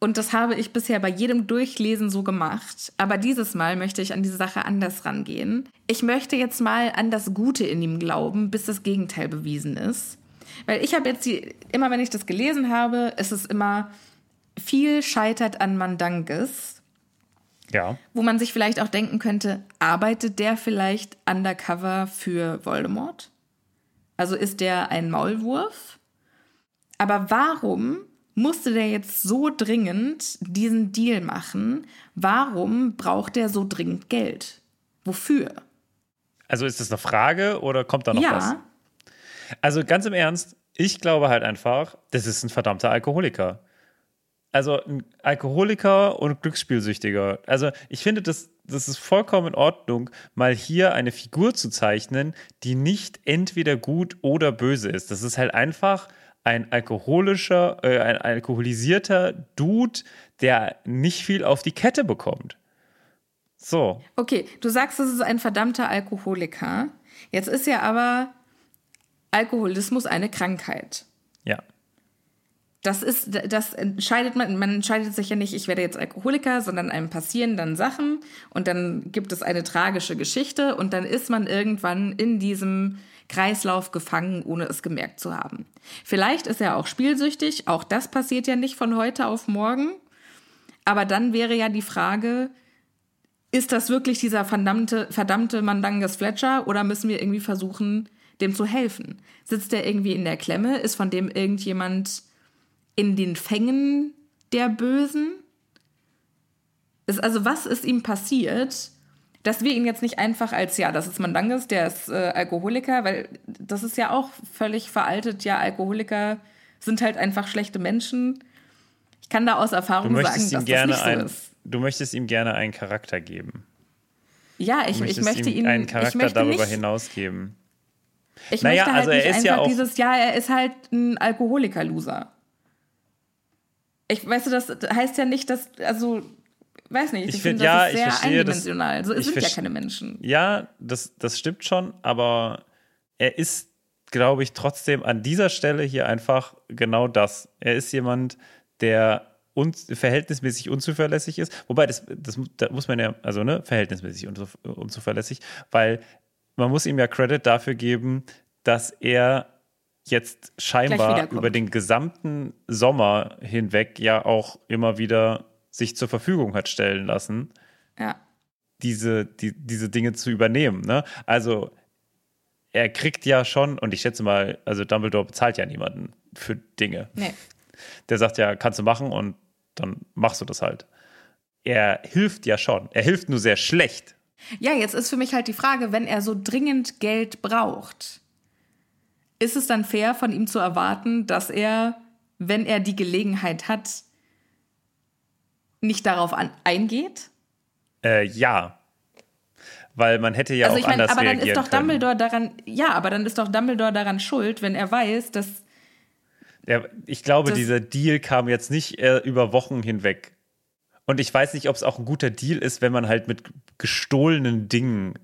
Und das habe ich bisher bei jedem Durchlesen so gemacht. Aber dieses Mal möchte ich an diese Sache anders rangehen. Ich möchte jetzt mal an das Gute in ihm glauben, bis das Gegenteil bewiesen ist. Weil ich habe jetzt die, immer wenn ich das gelesen habe, ist es immer viel scheitert an Mandanges Ja. wo man sich vielleicht auch denken könnte, arbeitet der vielleicht undercover für Voldemort? Also ist der ein Maulwurf? Aber warum musste der jetzt so dringend diesen Deal machen? Warum braucht der so dringend Geld? Wofür? Also ist das eine Frage oder kommt da noch ja, was? Also ganz im Ernst, ich glaube halt einfach, das ist ein verdammter Alkoholiker. Also ein Alkoholiker und Glücksspielsüchtiger. Also ich finde, das, das ist vollkommen in Ordnung, mal hier eine Figur zu zeichnen, die nicht entweder gut oder böse ist. Das ist halt einfach ein alkoholischer, äh, ein alkoholisierter Dude, der nicht viel auf die Kette bekommt. So. okay, du sagst, es ist ein verdammter Alkoholiker. Jetzt ist ja aber Alkoholismus eine Krankheit. Ja. Das ist, das entscheidet man, man entscheidet sich ja nicht, ich werde jetzt Alkoholiker, sondern einem passieren dann Sachen und dann gibt es eine tragische Geschichte und dann ist man irgendwann in diesem Kreislauf gefangen, ohne es gemerkt zu haben. Vielleicht ist er auch spielsüchtig, auch das passiert ja nicht von heute auf morgen. Aber dann wäre ja die Frage, ist das wirklich dieser verdammte, verdammte Mandanges Fletcher oder müssen wir irgendwie versuchen, dem zu helfen? Sitzt der irgendwie in der Klemme? Ist von dem irgendjemand in den Fängen der Bösen? Ist, also was ist ihm passiert, dass wir ihn jetzt nicht einfach als, ja, das ist Mandanges, der ist äh, Alkoholiker, weil das ist ja auch völlig veraltet, ja, Alkoholiker sind halt einfach schlechte Menschen. Ich kann da aus Erfahrung sagen, dass das nicht so ein, ist. du möchtest ihm gerne einen Charakter geben. Ja, ich, ich möchte ihm einen Charakter darüber nicht, hinaus geben. Ich Naja, möchte halt also er nicht ist einfach ja auch- dieses, ja, er ist halt ein Alkoholiker-Loser. Ich weißt du, das heißt ja nicht, dass, also, weiß nicht, ich, Ich finde, find- ja, das ist ich sehr verstehe, das- eindimensional. so ich sind ja keine Menschen. Ja, das, das stimmt schon, aber er ist, glaube ich, trotzdem an dieser Stelle hier einfach genau das. Er ist jemand, der un verhältnismäßig unzuverlässig ist. Wobei, das, das da muss man ja, also ne, verhältnismäßig unzu unzuverlässig, weil man muss ihm ja Credit dafür geben, dass er jetzt scheinbar über den gesamten Sommer hinweg ja auch immer wieder sich zur Verfügung hat stellen lassen Ja. diese, die, diese Dinge zu übernehmen. Ne? Also er kriegt ja schon, und ich schätze mal, also Dumbledore bezahlt ja niemanden für Dinge. Nee. Der sagt ja, kannst du machen und dann machst du das halt. Er hilft ja schon. Er hilft nur sehr schlecht. Ja, jetzt ist für mich halt die Frage, wenn er so dringend Geld braucht, ist es dann fair von ihm zu erwarten, dass er, wenn er die Gelegenheit hat, nicht darauf an eingeht? Äh, ja. Weil man hätte ja also auch ich meine, anders aber dann ist doch können. Dumbledore daran, ja, aber dann ist doch Dumbledore daran schuld, wenn er weiß, dass Ja, ich glaube, Das- dieser Deal kam jetzt nicht äh, über Wochen hinweg. Und ich weiß nicht, ob es auch ein guter Deal ist, wenn man halt mit gestohlenen Dingen.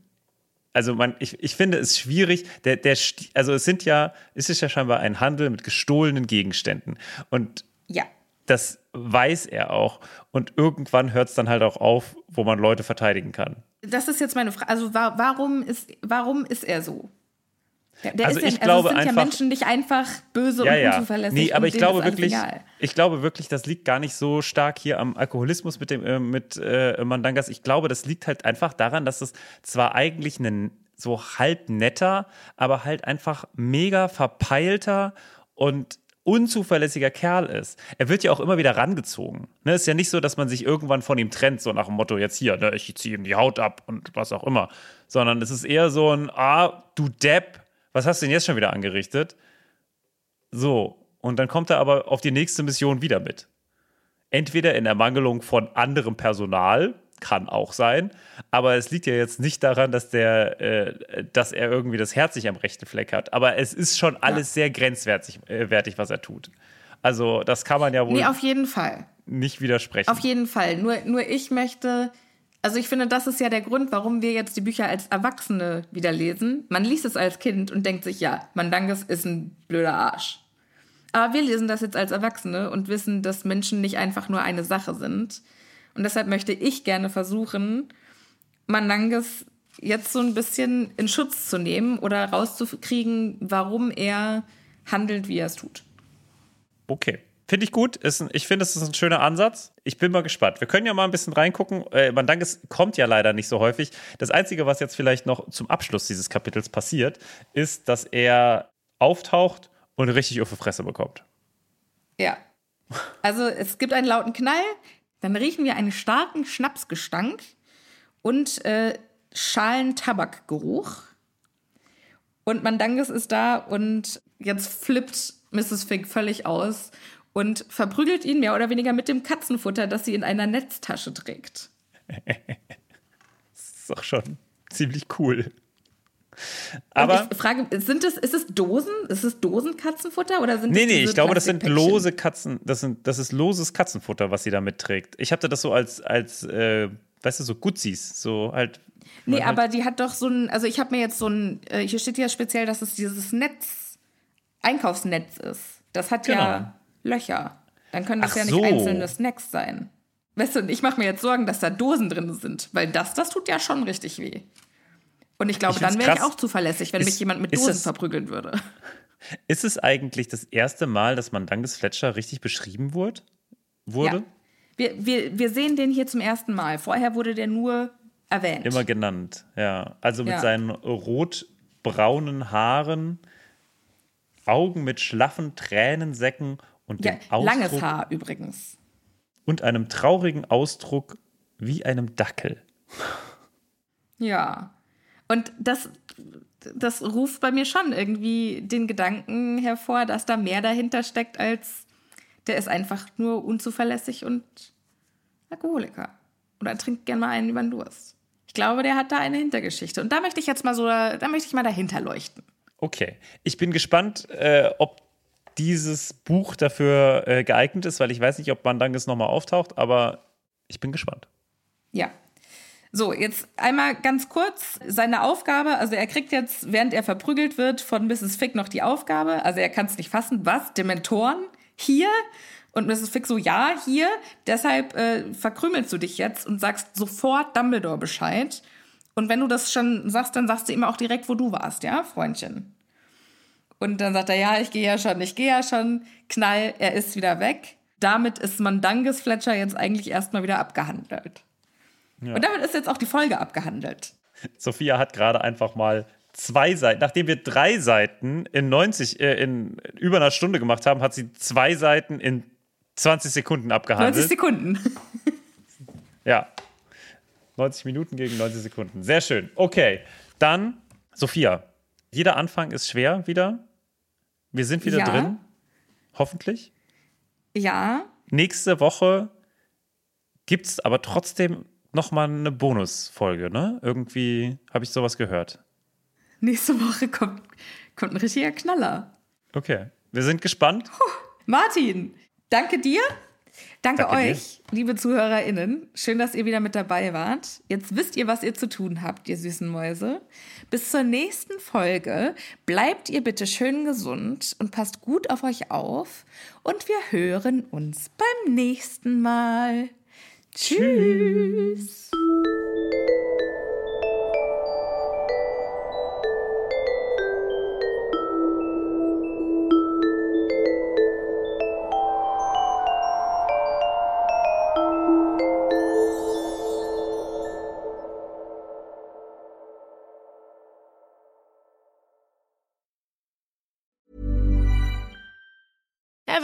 Also man, ich, ich finde es schwierig, der, der, also es sind ja, es ist ja scheinbar ein Handel mit gestohlenen Gegenständen. Und ja, das weiß er auch. Und irgendwann hört es dann halt auch auf, wo man Leute verteidigen kann. das ist jetzt meine Frage. Also wa warum ist warum ist er so? Der, der Also ist ja, ich glaube also es sind einfach- ja Menschen nicht einfach böse Ja, und ja. unzuverlässig. Nee, aber und ich glaube wirklich, Egal. ich glaube wirklich, das liegt gar nicht so stark hier am Alkoholismus mit dem äh, mit äh, Mandangas. Ich glaube, das liegt halt einfach daran, dass es zwar eigentlich ein so halb netter, aber halt einfach mega verpeilter und unzuverlässiger Kerl ist. Er wird ja auch immer wieder rangezogen. Ne, ist ja nicht so, dass man sich irgendwann von ihm trennt, so nach dem Motto, jetzt hier, ne, ich ziehe ihm die Haut ab und was auch immer. Sondern es ist eher so ein, ah, du Depp, was hast du denn jetzt schon wieder angerichtet? So, und dann kommt er aber auf die nächste Mission wieder mit. Entweder in Ermangelung von anderem Personal, kann auch sein. Aber es liegt ja jetzt nicht daran, dass, der, äh, dass er irgendwie das Herz nicht am rechten Fleck hat. Aber es ist schon alles sehr grenzwertig, äh, wertig, was er tut. Also, das kann man ja wohl Nee, auf jeden Fall. nicht widersprechen. Auf jeden Fall. Nur, nur ich möchte, also ich finde, das ist ja der Grund, warum wir jetzt die Bücher als Erwachsene wieder lesen. Man liest es als Kind und denkt sich, ja, Mandanges ist ein blöder Arsch. Aber wir lesen das jetzt als Erwachsene und wissen, dass Menschen nicht einfach nur eine Sache sind. Und deshalb möchte ich gerne versuchen, Mandanges jetzt so ein bisschen in Schutz zu nehmen oder rauszukriegen, warum er handelt, wie er es tut. Okay. Finde ich gut. Ist ein, ich finde, es ist ein schöner Ansatz. Ich bin mal gespannt. Wir können ja mal ein bisschen reingucken. Äh, Mandanges kommt ja leider nicht so häufig. Das Einzige, was jetzt vielleicht noch zum Abschluss dieses Kapitels passiert, ist, dass er auftaucht und richtig auf die Fresse bekommt. Ja. Also es gibt einen lauten Knall, dann riechen wir einen starken Schnapsgestank und äh, schalen Tabakgeruch. Und Mandanges ist da und jetzt flippt Mrs. Fig völlig aus und verprügelt ihn mehr oder weniger mit dem Katzenfutter, das sie in einer Netztasche trägt. Das ist doch schon ziemlich cool. Und Aber. ich frage, sind es, ist es Dosen? Ist es Dosenkatzenfutter oder sind Nee, nee, ich glaube, das sind lose Katzen, das, sind, das ist loses Katzenfutter, was sie da mitträgt. Ich hatte das so als, als äh, weißt du, so Guzis, so halt. Nee, halt- aber die hat doch so ein, also ich habe mir jetzt so ein, äh, hier steht ja speziell, dass es dieses Netz, Einkaufsnetz ist. Das hat ja Genau. Löcher. Dann können das Ach ja nicht so. einzelne Snacks sein. Weißt du, ich mache mir jetzt Sorgen, dass da Dosen drin sind, weil das, das tut ja schon richtig weh. Und ich glaube, Ich dann wäre ich auch zuverlässig, wenn Ist- mich jemand mit Dosen das- verprügeln würde. Ist es eigentlich das erste Mal, dass Mandanges Fletcher richtig beschrieben wurde? wurde? Ja. Wir, wir, wir sehen den hier zum ersten Mal. Vorher wurde der nur erwähnt. Immer genannt, ja. Also mit Ja. seinen rotbraunen Haaren, Augen mit schlaffen Tränensäcken und ja, dem Ausdruck langes Haar übrigens. und einem traurigen Ausdruck wie einem Dackel. Ja. Und das, das ruft bei mir schon irgendwie den Gedanken hervor, dass da mehr dahinter steckt, als der ist einfach nur unzuverlässig und Alkoholiker. Oder trinkt gern mal einen über den Durst. Ich glaube, der hat da eine Hintergeschichte. Und da möchte ich jetzt mal so, da möchte ich mal dahinter leuchten. Okay, ich bin gespannt, äh, ob dieses Buch dafür äh, geeignet ist, weil ich weiß nicht, ob Mandanges nochmal auftaucht, aber ich bin gespannt. Ja. So, jetzt einmal ganz kurz seine Aufgabe. Also er kriegt jetzt, während er verprügelt wird, von Mrs. Fick noch die Aufgabe. Also er kann es nicht fassen. Was? Dementoren? Hier? Und Mrs. Fick so, ja, hier. Deshalb äh, verkrümelst du dich jetzt und sagst sofort Dumbledore Bescheid. Und wenn du das schon sagst, dann sagst du ihm auch direkt, wo du warst, ja, Freundchen. Und dann sagt er, ja, ich gehe ja schon, ich gehe ja schon. Knall, er ist wieder weg. Damit ist Mandanges Fletcher jetzt eigentlich erstmal wieder abgehandelt. Und damit ist jetzt auch die Folge abgehandelt. Sophia hat gerade einfach mal zwei Seiten, nachdem wir drei Seiten in 90, äh, in über einer Stunde gemacht haben, hat sie zwei Seiten in 20 Sekunden 90 abgehandelt. Sekunden. Ja. 90 Minuten gegen 90 Sekunden. Sehr schön. Okay. Dann, Sophia, jeder Anfang ist schwer wieder. Wir sind wieder Ja. drin. Hoffentlich. Ja, Nächste Woche gibt es aber trotzdem nochmal eine Bonusfolge, ne? Irgendwie habe ich sowas gehört. nächste Woche kommt, kommt ein richtiger Knaller. Okay. Wir sind gespannt. Martin, danke dir. Danke, Danke dir. euch, liebe ZuhörerInnen. Schön, dass ihr wieder mit dabei wart. Jetzt wisst ihr, was ihr zu tun habt, ihr süßen Mäuse. Bis zur nächsten Folge bleibt ihr bitte schön gesund und passt gut auf euch auf. Und wir hören uns beim nächsten Mal. Tschüss.